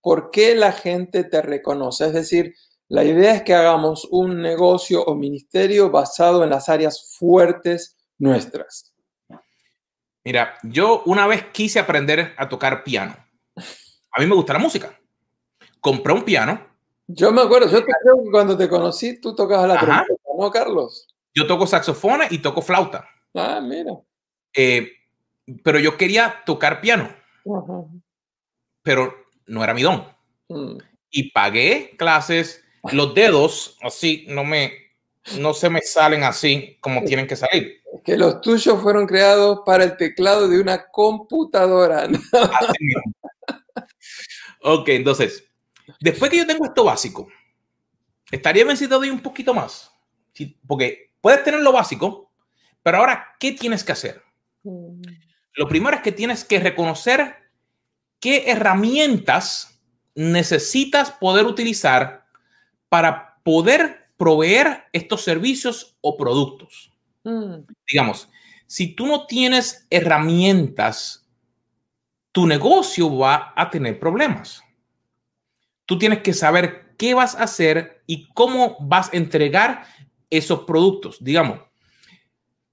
¿Por qué la gente te reconoce? Es decir, la idea es que hagamos un negocio o ministerio basado en las áreas fuertes nuestras. Mira, yo una vez quise aprender a tocar piano. A mí me gusta la música. Compré un piano. Yo me acuerdo, yo creo que cuando te conocí tú tocabas la trompeta, ¿no, Carlos? Yo toco saxofones y toco flauta. Ah, mira. Eh, pero yo quería tocar piano. Pero no era mi don. Mm. Y pagué clases. Los dedos, así, no me, no se me salen así como tienen que salir que los tuyos fueron creados para el teclado de una computadora. ok, entonces, después que yo tengo esto básico, estaría vencido de un poquito más. Porque puedes tener lo básico, pero ahora, ¿qué tienes que hacer? Mm. Lo primero es que tienes que reconocer qué herramientas necesitas poder utilizar para poder proveer estos servicios o productos. Mm. Digamos, si tú no tienes herramientas, tu negocio va a tener problemas. Tú tienes que saber qué vas a hacer y cómo vas a entregar esos productos. Digamos,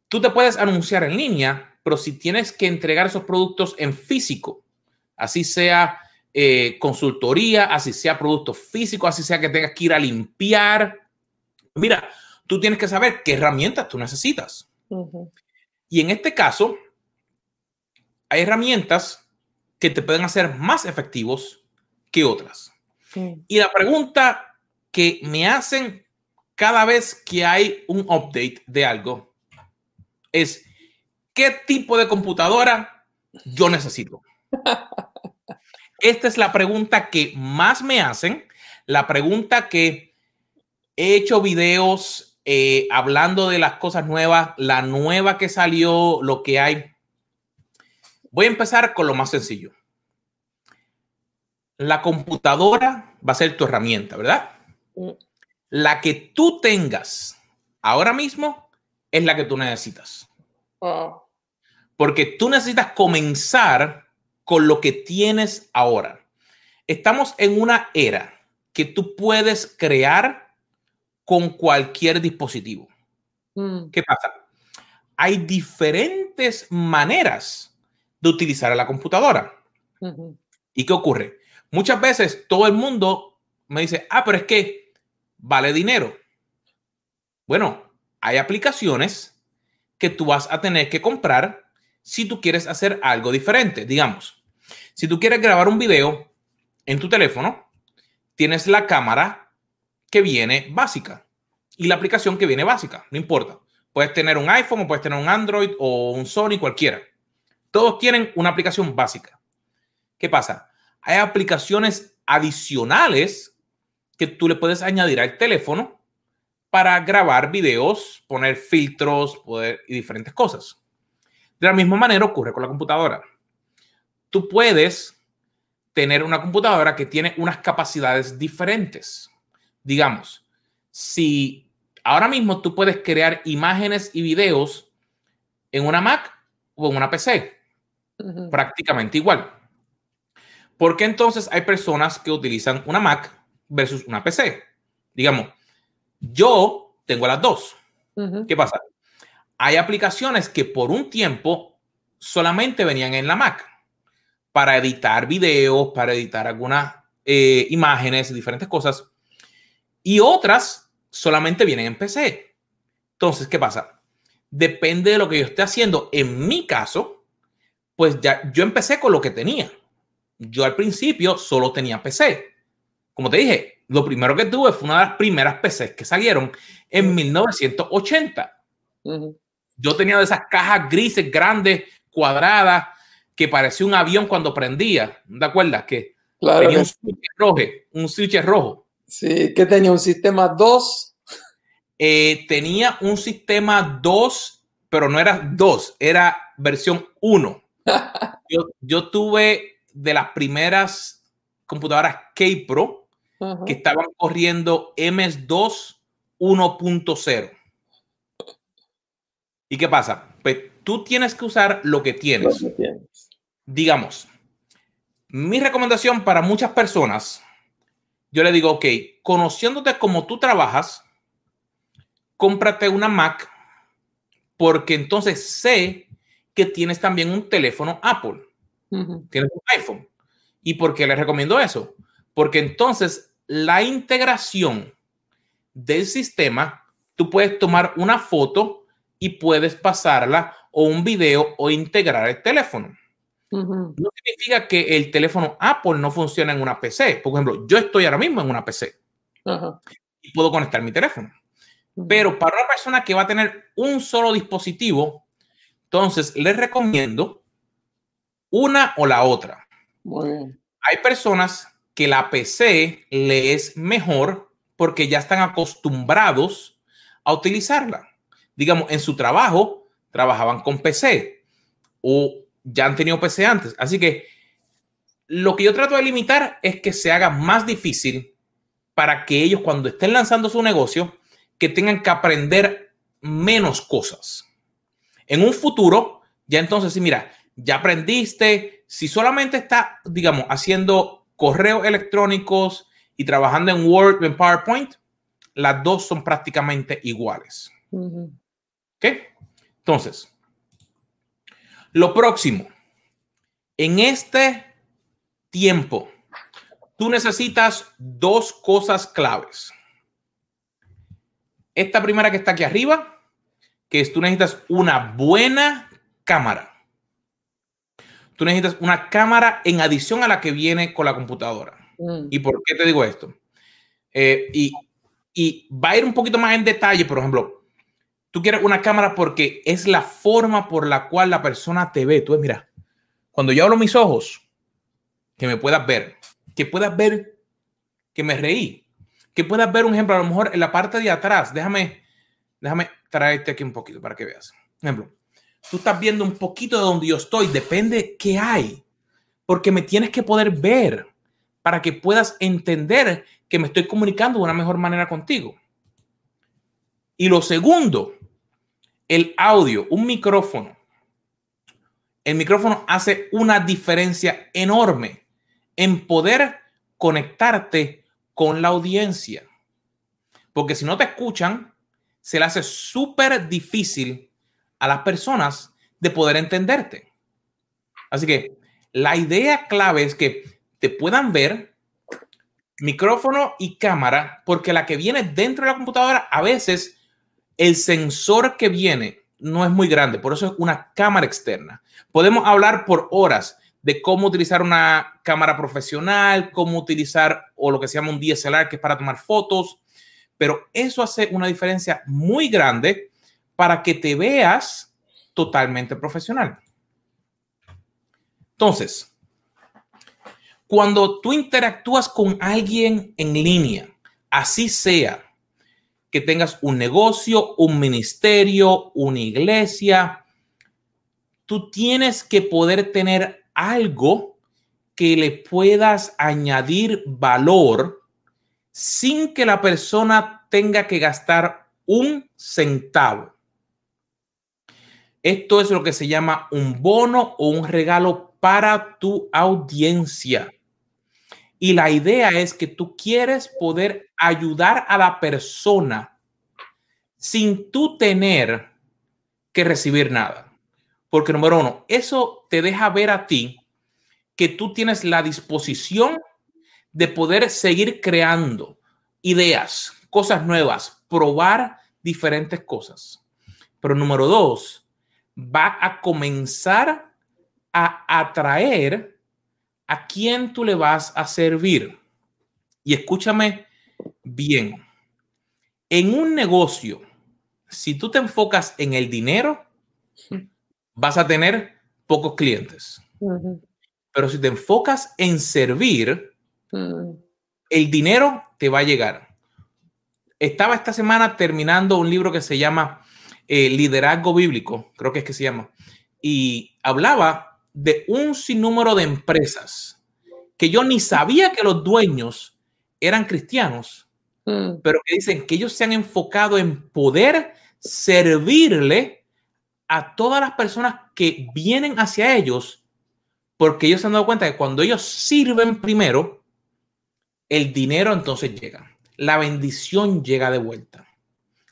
tú te puedes anunciar en línea, pero si tienes que entregar esos productos en físico, así sea eh, consultoría, así sea producto físico, así sea que tengas que ir a limpiar. Mira, tú tienes que saber qué herramientas tú necesitas. Y en este caso, hay herramientas que te pueden hacer más efectivos que otras. Y la pregunta que me hacen cada vez que hay un update de algo es, ¿qué tipo de computadora yo necesito? Esta es la pregunta que más me hacen, la pregunta que he hecho videos eh, hablando de las cosas nuevas, la nueva que salió, lo que hay. Voy a empezar con lo más sencillo. La computadora va a ser tu herramienta, ¿verdad? La que tú tengas ahora mismo es la que tú necesitas. Ah. Porque tú necesitas comenzar con lo que tienes ahora. Estamos en una era que tú puedes crear con cualquier dispositivo. Mm. ¿Qué pasa? Hay diferentes maneras de utilizar la computadora. ¿Y qué ocurre? Muchas veces todo el mundo me dice, ah, pero es que vale dinero. Bueno, hay aplicaciones que tú vas a tener que comprar si tú quieres hacer algo diferente. Digamos, si tú quieres grabar un video en tu teléfono, tienes la cámara que viene básica y la aplicación que viene básica, no importa. Puedes tener un iPhone o puedes tener un Android o un Sony, cualquiera. Todos tienen una aplicación básica. ¿Qué pasa? Hay aplicaciones adicionales que tú le puedes añadir al teléfono para grabar videos, poner filtros poder, y diferentes cosas. De la misma manera ocurre con la computadora. Tú puedes tener una computadora que tiene unas capacidades diferentes digamos, si ahora mismo tú puedes crear imágenes y videos en una Mac o en una PC, prácticamente igual. ¿Por qué entonces hay personas que utilizan una Mac versus una PC? Digamos, yo tengo las dos. ¿Qué pasa? Hay aplicaciones que por un tiempo solamente venían en la Mac para editar videos, para editar algunas eh, imágenes, diferentes cosas. Y otras solamente vienen en PC. Entonces, ¿qué pasa? Depende de lo que yo esté haciendo. En mi caso, pues ya yo empecé con lo que tenía. Yo al principio solo tenía PC. Como te dije, lo primero que tuve fue una de las primeras PCs que salieron en 1980. Yo tenía de esas cajas grises, grandes, cuadradas, que parecía un avión cuando prendía. ¿De acuerdas? Que tenía un switch rojo. Un switch rojo. Sí, que tenía un sistema 2. Eh, tenía un sistema 2, pero no era 2, era versión 1. yo, yo tuve de las primeras computadoras K-Pro que estaban corriendo MS2 1.0. ¿Y qué pasa? Pues tú tienes que usar lo que tienes. Digamos, mi recomendación para muchas personas, yo le digo, ok, conociéndote como tú trabajas, cómprate una Mac, porque entonces sé que tienes también un teléfono Apple, tienes un iPhone. ¿Y por qué les recomiendo eso? Porque entonces la integración del sistema, tú puedes tomar una foto y puedes pasarla o un video o integrar el teléfono. No significa que el teléfono Apple no funciona en una PC. Por ejemplo, yo estoy ahora mismo en una PC y puedo conectar mi teléfono. Pero para una persona que va a tener un solo dispositivo, entonces les recomiendo una o la otra. Hay personas que la PC le es mejor porque ya están acostumbrados a utilizarla. Digamos, en su trabajo trabajaban con PC o ya han tenido PC antes. Así que lo que yo trato de limitar es que se haga más difícil para que ellos cuando estén lanzando su negocio, que tengan que aprender menos cosas. En un futuro, ya entonces, si mira, ya aprendiste, si solamente está, digamos, haciendo correos electrónicos y trabajando en Word en PowerPoint, las dos son prácticamente iguales. ¿Ok? Entonces, lo próximo, en este tiempo, tú necesitas dos cosas claves. Esta primera que está aquí arriba, que es tú necesitas una buena cámara tú necesitas una cámara en adición a la que viene con la computadora. Mm. ¿Y por qué te digo esto? Eh, y, y va a ir un poquito más en detalle, por ejemplo, tú quieres una cámara porque es la forma por la cual la persona te ve. Tú ves, mira, cuando yo hablo mis ojos, que me puedas ver, que puedas ver que me reí, que puedas ver un ejemplo, a lo mejor en la parte de atrás, déjame, déjame traerte aquí un poquito para que veas. Ejemplo, tú estás viendo un poquito de donde yo estoy, depende qué hay, porque me tienes que poder ver para que puedas entender que me estoy comunicando de una mejor manera contigo. Y lo segundo, el audio, un micrófono. El micrófono hace una diferencia enorme en poder conectarte con la audiencia. Porque si no te escuchan, se le hace súper difícil a las personas de poder entenderte. Así que la idea clave es que te puedan ver micrófono y cámara, porque la que viene dentro de la computadora, a veces el sensor que viene no es muy grande, por eso es una cámara externa. Podemos hablar por horas de cómo utilizar una cámara profesional, cómo utilizar o lo que se llama un DSLR, que es para tomar fotos, pero eso hace una diferencia muy grande para que te veas totalmente profesional. Entonces, cuando tú interactúas con alguien en línea, así sea que tengas un negocio, un ministerio, una iglesia, tú tienes que poder tener algo que le puedas añadir valor sin que la persona tenga que gastar un centavo. Esto es lo que se llama un bono o un regalo para tu audiencia. Y la idea es que tú quieres poder ayudar a la persona sin tú tener que recibir nada. Porque número uno, eso te deja ver a ti que tú tienes la disposición de poder seguir creando ideas, cosas nuevas, probar diferentes cosas. Pero número dos, va a comenzar a atraer a quién tú le vas a servir. Y escúchame bien, en un negocio, si tú te enfocas en el dinero, vas a tener pocos clientes. Pero si te enfocas en servir, el dinero te va a llegar. Estaba esta semana terminando un libro que se llama eh, Liderazgo Bíblico, creo que es que se llama, y hablaba de un sinnúmero de empresas que yo ni sabía que los dueños eran cristianos, mm. pero que dicen que ellos se han enfocado en poder servirle a todas las personas que vienen hacia ellos, porque ellos se han dado cuenta que cuando ellos sirven primero, el dinero entonces llega, la bendición llega de vuelta.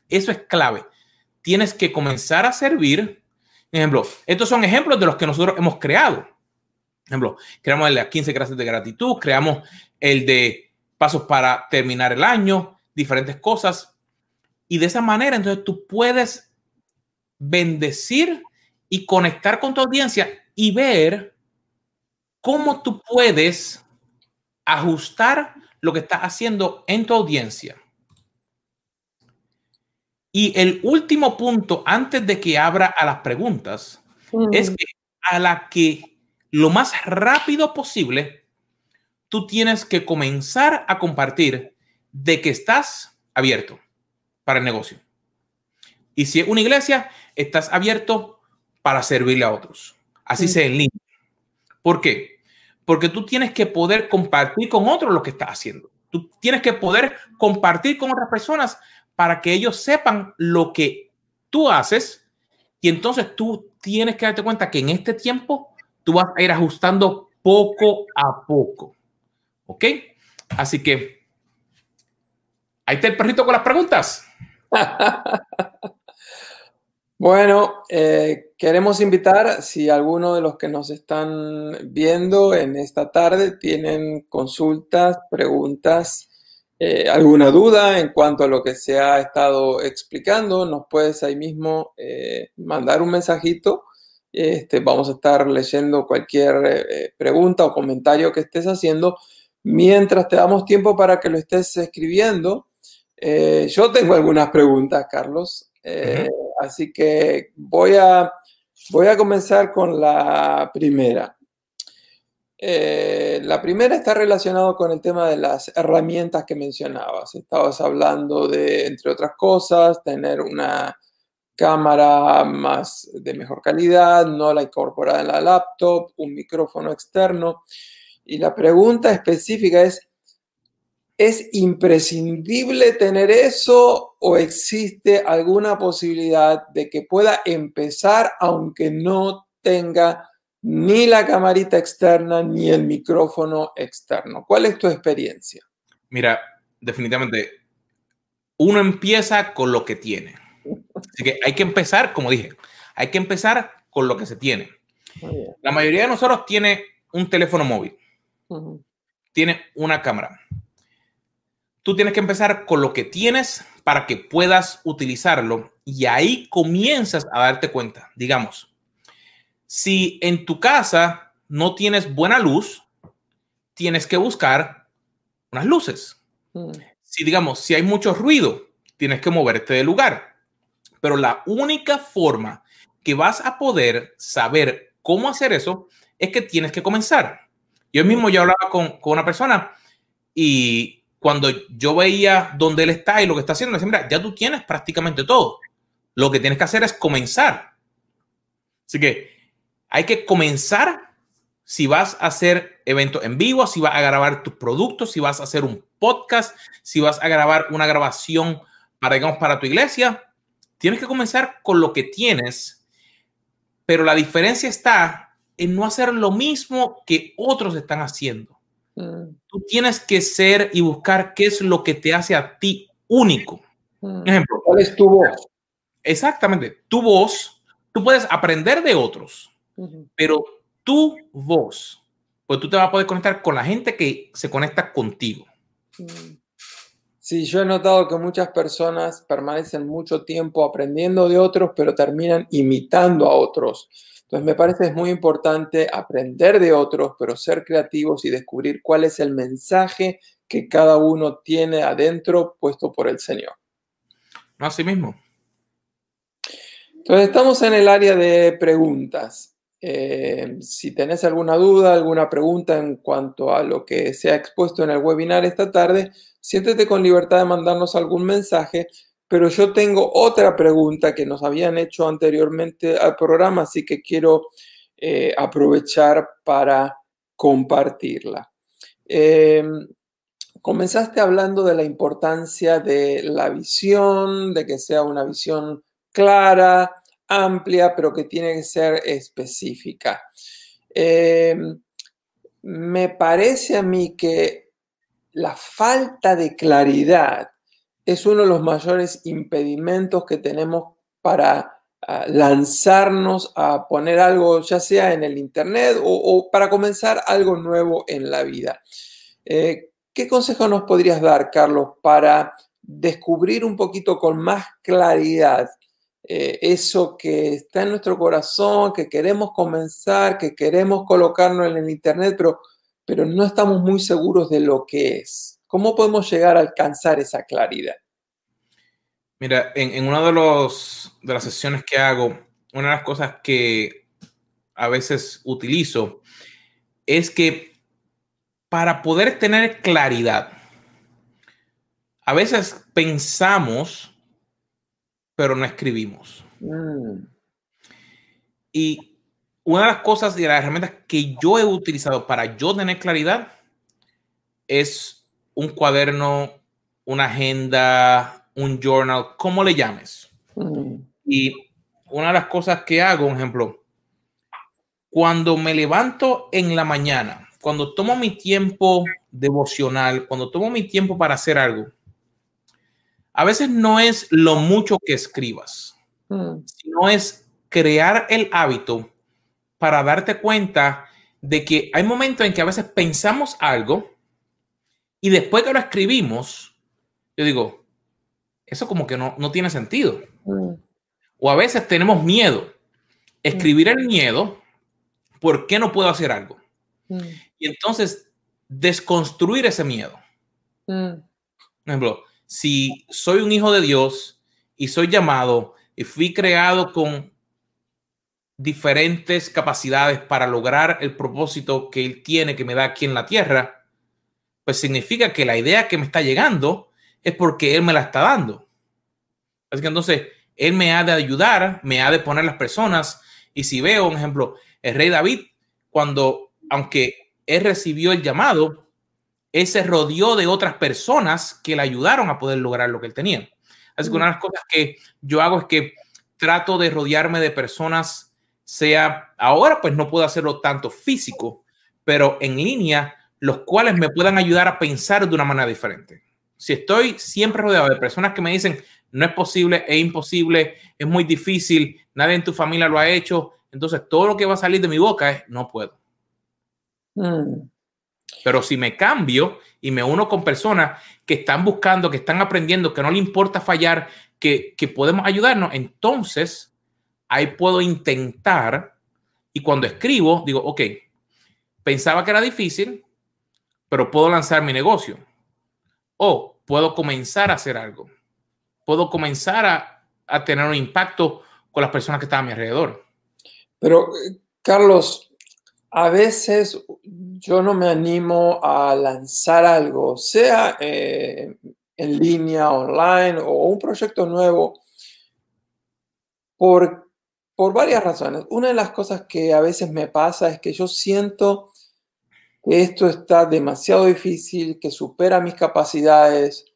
Eso es clave. Tienes que comenzar a servir. Ejemplo, estos son ejemplos de los que nosotros hemos creado. Ejemplo, creamos el de 15 clases de gratitud, creamos el de pasos para terminar el año, diferentes cosas. Y de esa manera, entonces tú puedes bendecir y conectar con tu audiencia y ver cómo tú puedes ajustar lo que estás haciendo en tu audiencia. Y el último punto, antes de que abra a las preguntas, es que a la que lo más rápido posible, tú tienes que comenzar a compartir de que estás abierto para el negocio. Y si es una iglesia, estás abierto para servirle a otros. Así sea en línea. ¿Por qué? Porque tú tienes que poder compartir con otros lo que estás haciendo. Tú tienes que poder compartir con otras personas para que ellos sepan lo que tú haces. Y entonces tú tienes que darte cuenta que en este tiempo tú vas a ir ajustando poco a poco. ¿Ok? Así que ahí está el perrito con las preguntas. bueno, eh, queremos invitar, si alguno de los que nos están viendo en esta tarde tienen consultas, preguntas, eh, alguna duda en cuanto a lo que se ha estado explicando, nos puedes ahí mismo eh, mandar un mensajito este, vamos a estar leyendo cualquier eh, pregunta o comentario que estés haciendo mientras te damos tiempo para que lo estés escribiendo. Eh, yo tengo algunas preguntas, Carlos, eh, así que voy a, voy a comenzar con la primera. La primera está relacionada con el tema de las herramientas que mencionabas. Estabas hablando de, entre otras cosas, tener una cámara más de mejor calidad, no la incorporada en la laptop, un micrófono externo. Y la pregunta específica es, ¿es imprescindible tener eso o existe alguna posibilidad de que pueda empezar aunque no tenga ni la camarita externa ni el micrófono externo? ¿Cuál es tu experiencia? Mira, definitivamente, uno empieza con lo que tiene. Así que hay que empezar, como dije, hay que empezar con lo que se tiene. La mayoría de nosotros tiene un teléfono móvil, tiene una cámara. Tú tienes que empezar con lo que tienes para que puedas utilizarlo y ahí comienzas a darte cuenta. Digamos, si en tu casa no tienes buena luz, tienes que buscar unas luces. Si digamos, si hay mucho ruido, tienes que moverte de lugar. Pero la única forma que vas a poder saber cómo hacer eso es que tienes que comenzar. Yo mismo yo hablaba con, una persona y cuando yo veía dónde él está y lo que está haciendo, me decía, mira, ya tú tienes prácticamente todo. Lo que tienes que hacer es comenzar. Así que hay que comenzar si vas a hacer eventos en vivo, si vas a grabar tus productos, si vas a hacer un podcast, si vas a grabar una grabación para, digamos, para tu iglesia, Tienes que comenzar con lo que tienes, pero la diferencia está en no hacer lo mismo que otros están haciendo. Mm. Tú tienes que ser y buscar qué es lo que te hace a ti único. Mm. Ejemplo. ¿Cuál es tu voz? Exactamente. Tu voz, tú puedes aprender de otros, pero tu voz, pues tú te vas a poder conectar con la gente que se conecta contigo. Sí, yo he notado que muchas personas permanecen mucho tiempo aprendiendo de otros, pero terminan imitando a otros. Entonces me parece es muy importante aprender de otros, pero ser creativos y descubrir cuál es el mensaje que cada uno tiene adentro puesto por el Señor. Así mismo. Entonces estamos en el área de preguntas. Eh, si tenés alguna duda, alguna pregunta en cuanto a lo que se ha expuesto en el webinar esta tarde, siéntete con libertad de mandarnos algún mensaje, pero yo tengo otra pregunta que nos habían hecho anteriormente al programa, así que quiero eh, aprovechar para compartirla. Eh, comenzaste hablando de la importancia de la visión, de que sea una visión clara, amplia, pero que tiene que ser específica. Eh, me parece a mí que la falta de claridad es uno de los mayores impedimentos que tenemos para ah, lanzarnos a poner algo, ya sea en el Internet o, para comenzar algo nuevo en la vida. Eh, ¿Qué consejo nos podrías dar, Carlos, para descubrir un poquito con más claridad eh, eso que está en nuestro corazón, que queremos comenzar, que queremos colocarnos en el Internet, pero, pero no estamos muy seguros de lo que es. ¿Cómo podemos llegar a alcanzar esa claridad? Mira, en, una de, los, de las sesiones que hago, una de las cosas que a veces utilizo es que para poder tener claridad, a veces pensamos pero no escribimos. Mm. Y una de las cosas y las herramientas que yo he utilizado para yo tener claridad es un cuaderno, una agenda, un journal, como le llames. Mm. Y una de las cosas que hago, por ejemplo, cuando me levanto en la mañana, cuando tomo mi tiempo devocional, cuando tomo mi tiempo para hacer algo, a veces no es lo mucho que escribas, mm. sino es crear el hábito para darte cuenta de que hay momentos en que a veces pensamos algo y después que lo escribimos, yo digo, eso como que no, no tiene sentido. Mm. O a veces tenemos miedo. Escribir el miedo, ¿por qué no puedo hacer algo? Mm. Y entonces desconstruir ese miedo. Por ejemplo, si soy un hijo de Dios y soy llamado y fui creado con diferentes capacidades para lograr el propósito que Él tiene, que me da aquí en la tierra, pues significa que la idea que me está llegando es porque Él me la está dando. Así que entonces Él me ha de ayudar, me ha de poner las personas. Y si veo, un ejemplo, el rey David, cuando, aunque Él recibió el llamado, él se rodeó de otras personas que le ayudaron a poder lograr lo que él tenía. Así que una de las cosas que yo hago es que trato de rodearme de personas, sea ahora pues no puedo hacerlo tanto físico, pero en línea, los cuales me puedan ayudar a pensar de una manera diferente. Si estoy siempre rodeado de personas que me dicen, no es posible, es imposible, es muy difícil, nadie en tu familia lo ha hecho, entonces todo lo que va a salir de mi boca es, no puedo. Mm. Pero si me cambio y me uno con personas que están buscando, que están aprendiendo, que no le importa fallar, que, podemos ayudarnos, entonces ahí puedo intentar y cuando escribo digo, ok, pensaba que era difícil, pero puedo lanzar mi negocio. O puedo comenzar a hacer algo. Puedo comenzar a, a tener un impacto con las personas que están a mi alrededor. Pero, Carlos, a veces yo no me animo a lanzar algo, sea eh, en línea, online o un proyecto nuevo, por, por varias razones. Una de las cosas que a veces me pasa es que yo siento que esto está demasiado difícil, que supera mis capacidades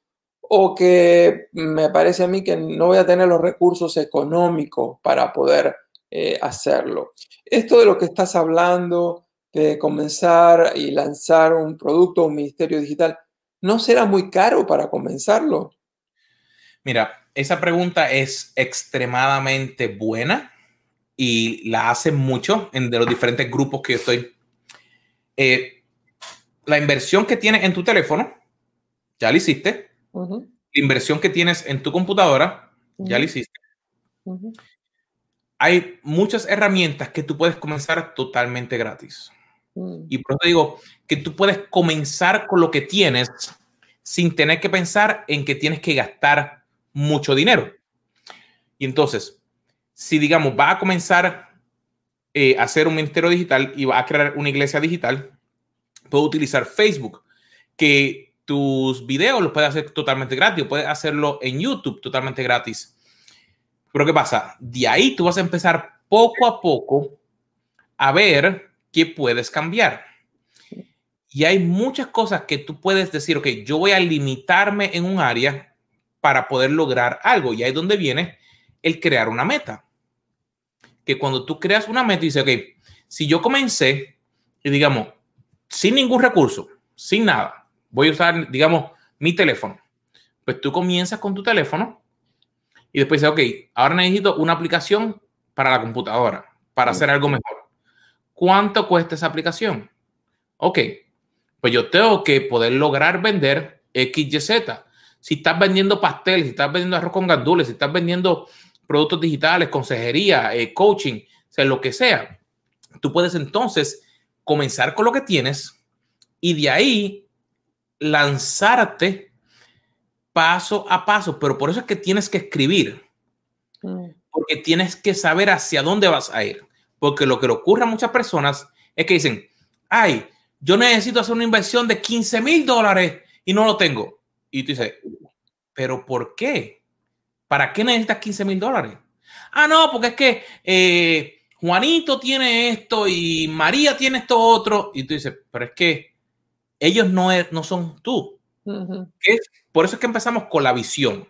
o que me parece a mí que no voy a tener los recursos económicos para poder eh, hacerlo. Esto de lo que estás hablando, de comenzar y lanzar un producto, un ministerio digital, ¿no será muy caro para comenzarlo? Mira, esa pregunta es extremadamente buena y la hacen mucho en de los diferentes grupos que yo estoy. Eh, la inversión que tienes en tu teléfono, ya la hiciste. La inversión que tienes en tu computadora, ya la hiciste. Hay muchas herramientas que tú puedes comenzar totalmente gratis. Mm. Y por eso digo que tú puedes comenzar con lo que tienes sin tener que pensar en que tienes que gastar mucho dinero. Y entonces, si digamos, va a comenzar eh, a hacer un ministerio digital y va a crear una iglesia digital, puedo utilizar Facebook, que tus videos los puedes hacer totalmente gratis, puedes hacerlo en YouTube totalmente gratis. Pero ¿qué pasa? De ahí tú vas a empezar poco a poco a ver qué puedes cambiar. Y hay muchas cosas que tú puedes decir, ok, yo voy a limitarme en un área para poder lograr algo. Y ahí es donde viene el crear una meta. Que cuando tú creas una meta y dices, ok, si yo comencé y digamos, sin ningún recurso, sin nada, voy a usar, digamos, mi teléfono. Pues tú comienzas con tu teléfono y después dices, ok, ahora necesito una aplicación para la computadora, para hacer algo mejor. ¿Cuánto cuesta esa aplicación? Ok, pues yo tengo que poder lograr vender XYZ. Si estás vendiendo pasteles, si estás vendiendo arroz con gandules, si estás vendiendo productos digitales, consejería, eh, coaching, sea, lo que sea, tú puedes entonces comenzar con lo que tienes y de ahí lanzarte paso a paso, pero por eso es que tienes que escribir, mm. porque tienes que saber hacia dónde vas a ir, porque lo que le ocurre a muchas personas es que dicen, ay, yo necesito hacer una inversión de 15 mil dólares y no lo tengo. Y tú dices, pero ¿por qué? ¿Para qué necesitas 15 mil dólares? Ah, no, porque es que eh, Juanito tiene esto y María tiene esto otro. Y tú dices, pero es que ellos no, no son tú. Por eso es que empezamos con la visión.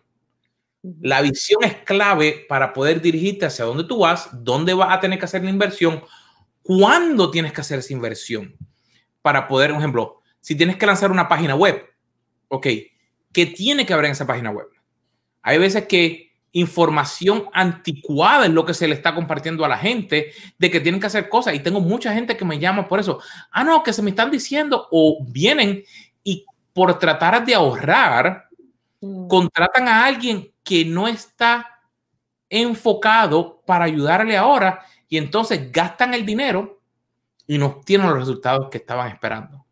La visión es clave para poder dirigirte hacia dónde tú vas, dónde vas a tener que hacer la inversión, cuándo tienes que hacer esa inversión. Para poder, por ejemplo, si tienes que lanzar una página web, ok, ¿qué tiene que haber en esa página web? Hay veces que información anticuada es lo que se le está compartiendo a la gente de que tienen que hacer cosas. Y tengo mucha gente que me llama por eso. Ah, no, que se me están diciendo o vienen por tratar de ahorrar, mm. contratan a alguien que no está enfocado para ayudarle ahora y entonces gastan el dinero y no tienen los resultados que estaban esperando.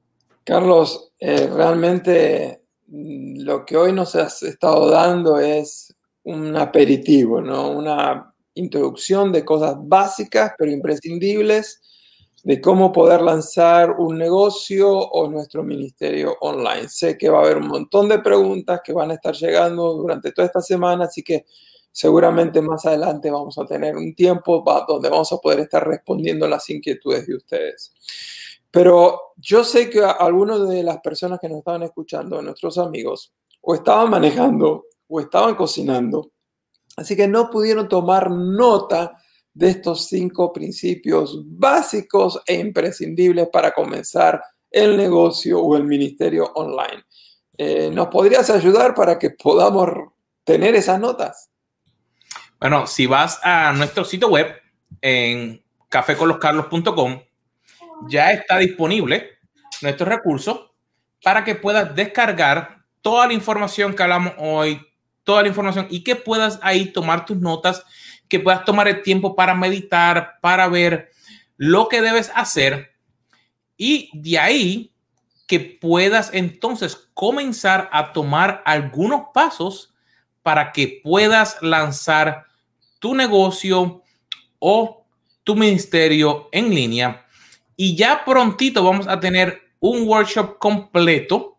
Carlos, eh, realmente mm, lo que hoy nos has estado dando es un aperitivo, ¿no? Una introducción de cosas básicas pero imprescindibles de cómo poder lanzar un negocio o nuestro ministerio online. Sé que va a haber un montón de preguntas que van a estar llegando durante toda esta semana, así que seguramente más adelante vamos a tener un tiempo donde vamos a poder estar respondiendo las inquietudes de ustedes. Pero yo sé que algunas de las personas que nos estaban escuchando, nuestros amigos, o estaban manejando o estaban cocinando, así que no pudieron tomar nota de estos cinco principios básicos e imprescindibles para comenzar el negocio o el ministerio online. Eh, ¿Nos podrías ayudar para que podamos tener esas notas? Bueno, si vas a nuestro sitio web en caféconloscarlos.com, ya está disponible nuestro recurso para que puedas descargar toda la información que hablamos hoy, toda la información y que puedas ahí tomar tus notas que puedas tomar el tiempo para meditar, para ver lo que debes hacer y de ahí que puedas entonces comenzar a tomar algunos pasos para que puedas lanzar tu negocio o tu ministerio en línea. Y ya prontito vamos a tener un workshop completo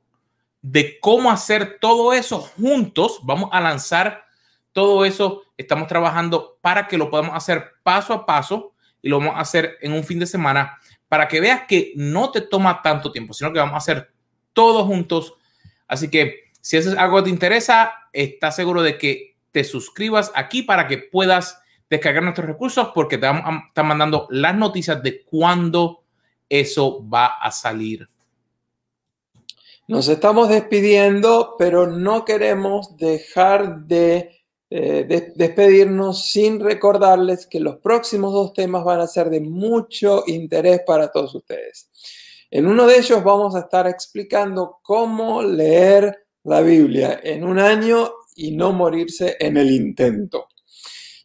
de cómo hacer todo eso juntos. Vamos a lanzar todo eso estamos trabajando para que lo podamos hacer paso a paso y lo vamos a hacer en un fin de semana para que veas que no te toma tanto tiempo, sino que vamos a hacer todos juntos. Así que si eso es algo que te interesa, estás seguro de que te suscribas aquí para que puedas descargar nuestros recursos porque te vamos a estar mandando las noticias de cuándo eso va a salir. Nos estamos despidiendo, pero no queremos dejar de, eh, despedirnos sin recordarles que los próximos dos temas van a ser de mucho interés para todos ustedes. En uno de ellos vamos a estar explicando cómo leer la Biblia en un año y no morirse en el intento.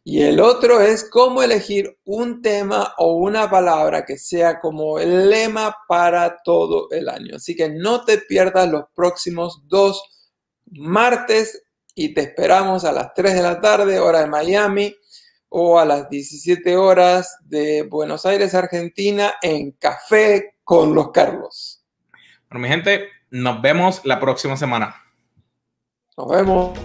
Y el otro es cómo elegir un tema o una palabra que sea como el lema para todo el año. Así que no te pierdas los próximos dos martes y te esperamos a las 3 de la tarde, hora de Miami, o a las 17 horas de Buenos Aires, Argentina, en Café con los Carlos. Bueno, mi gente, nos vemos la próxima semana. Nos vemos.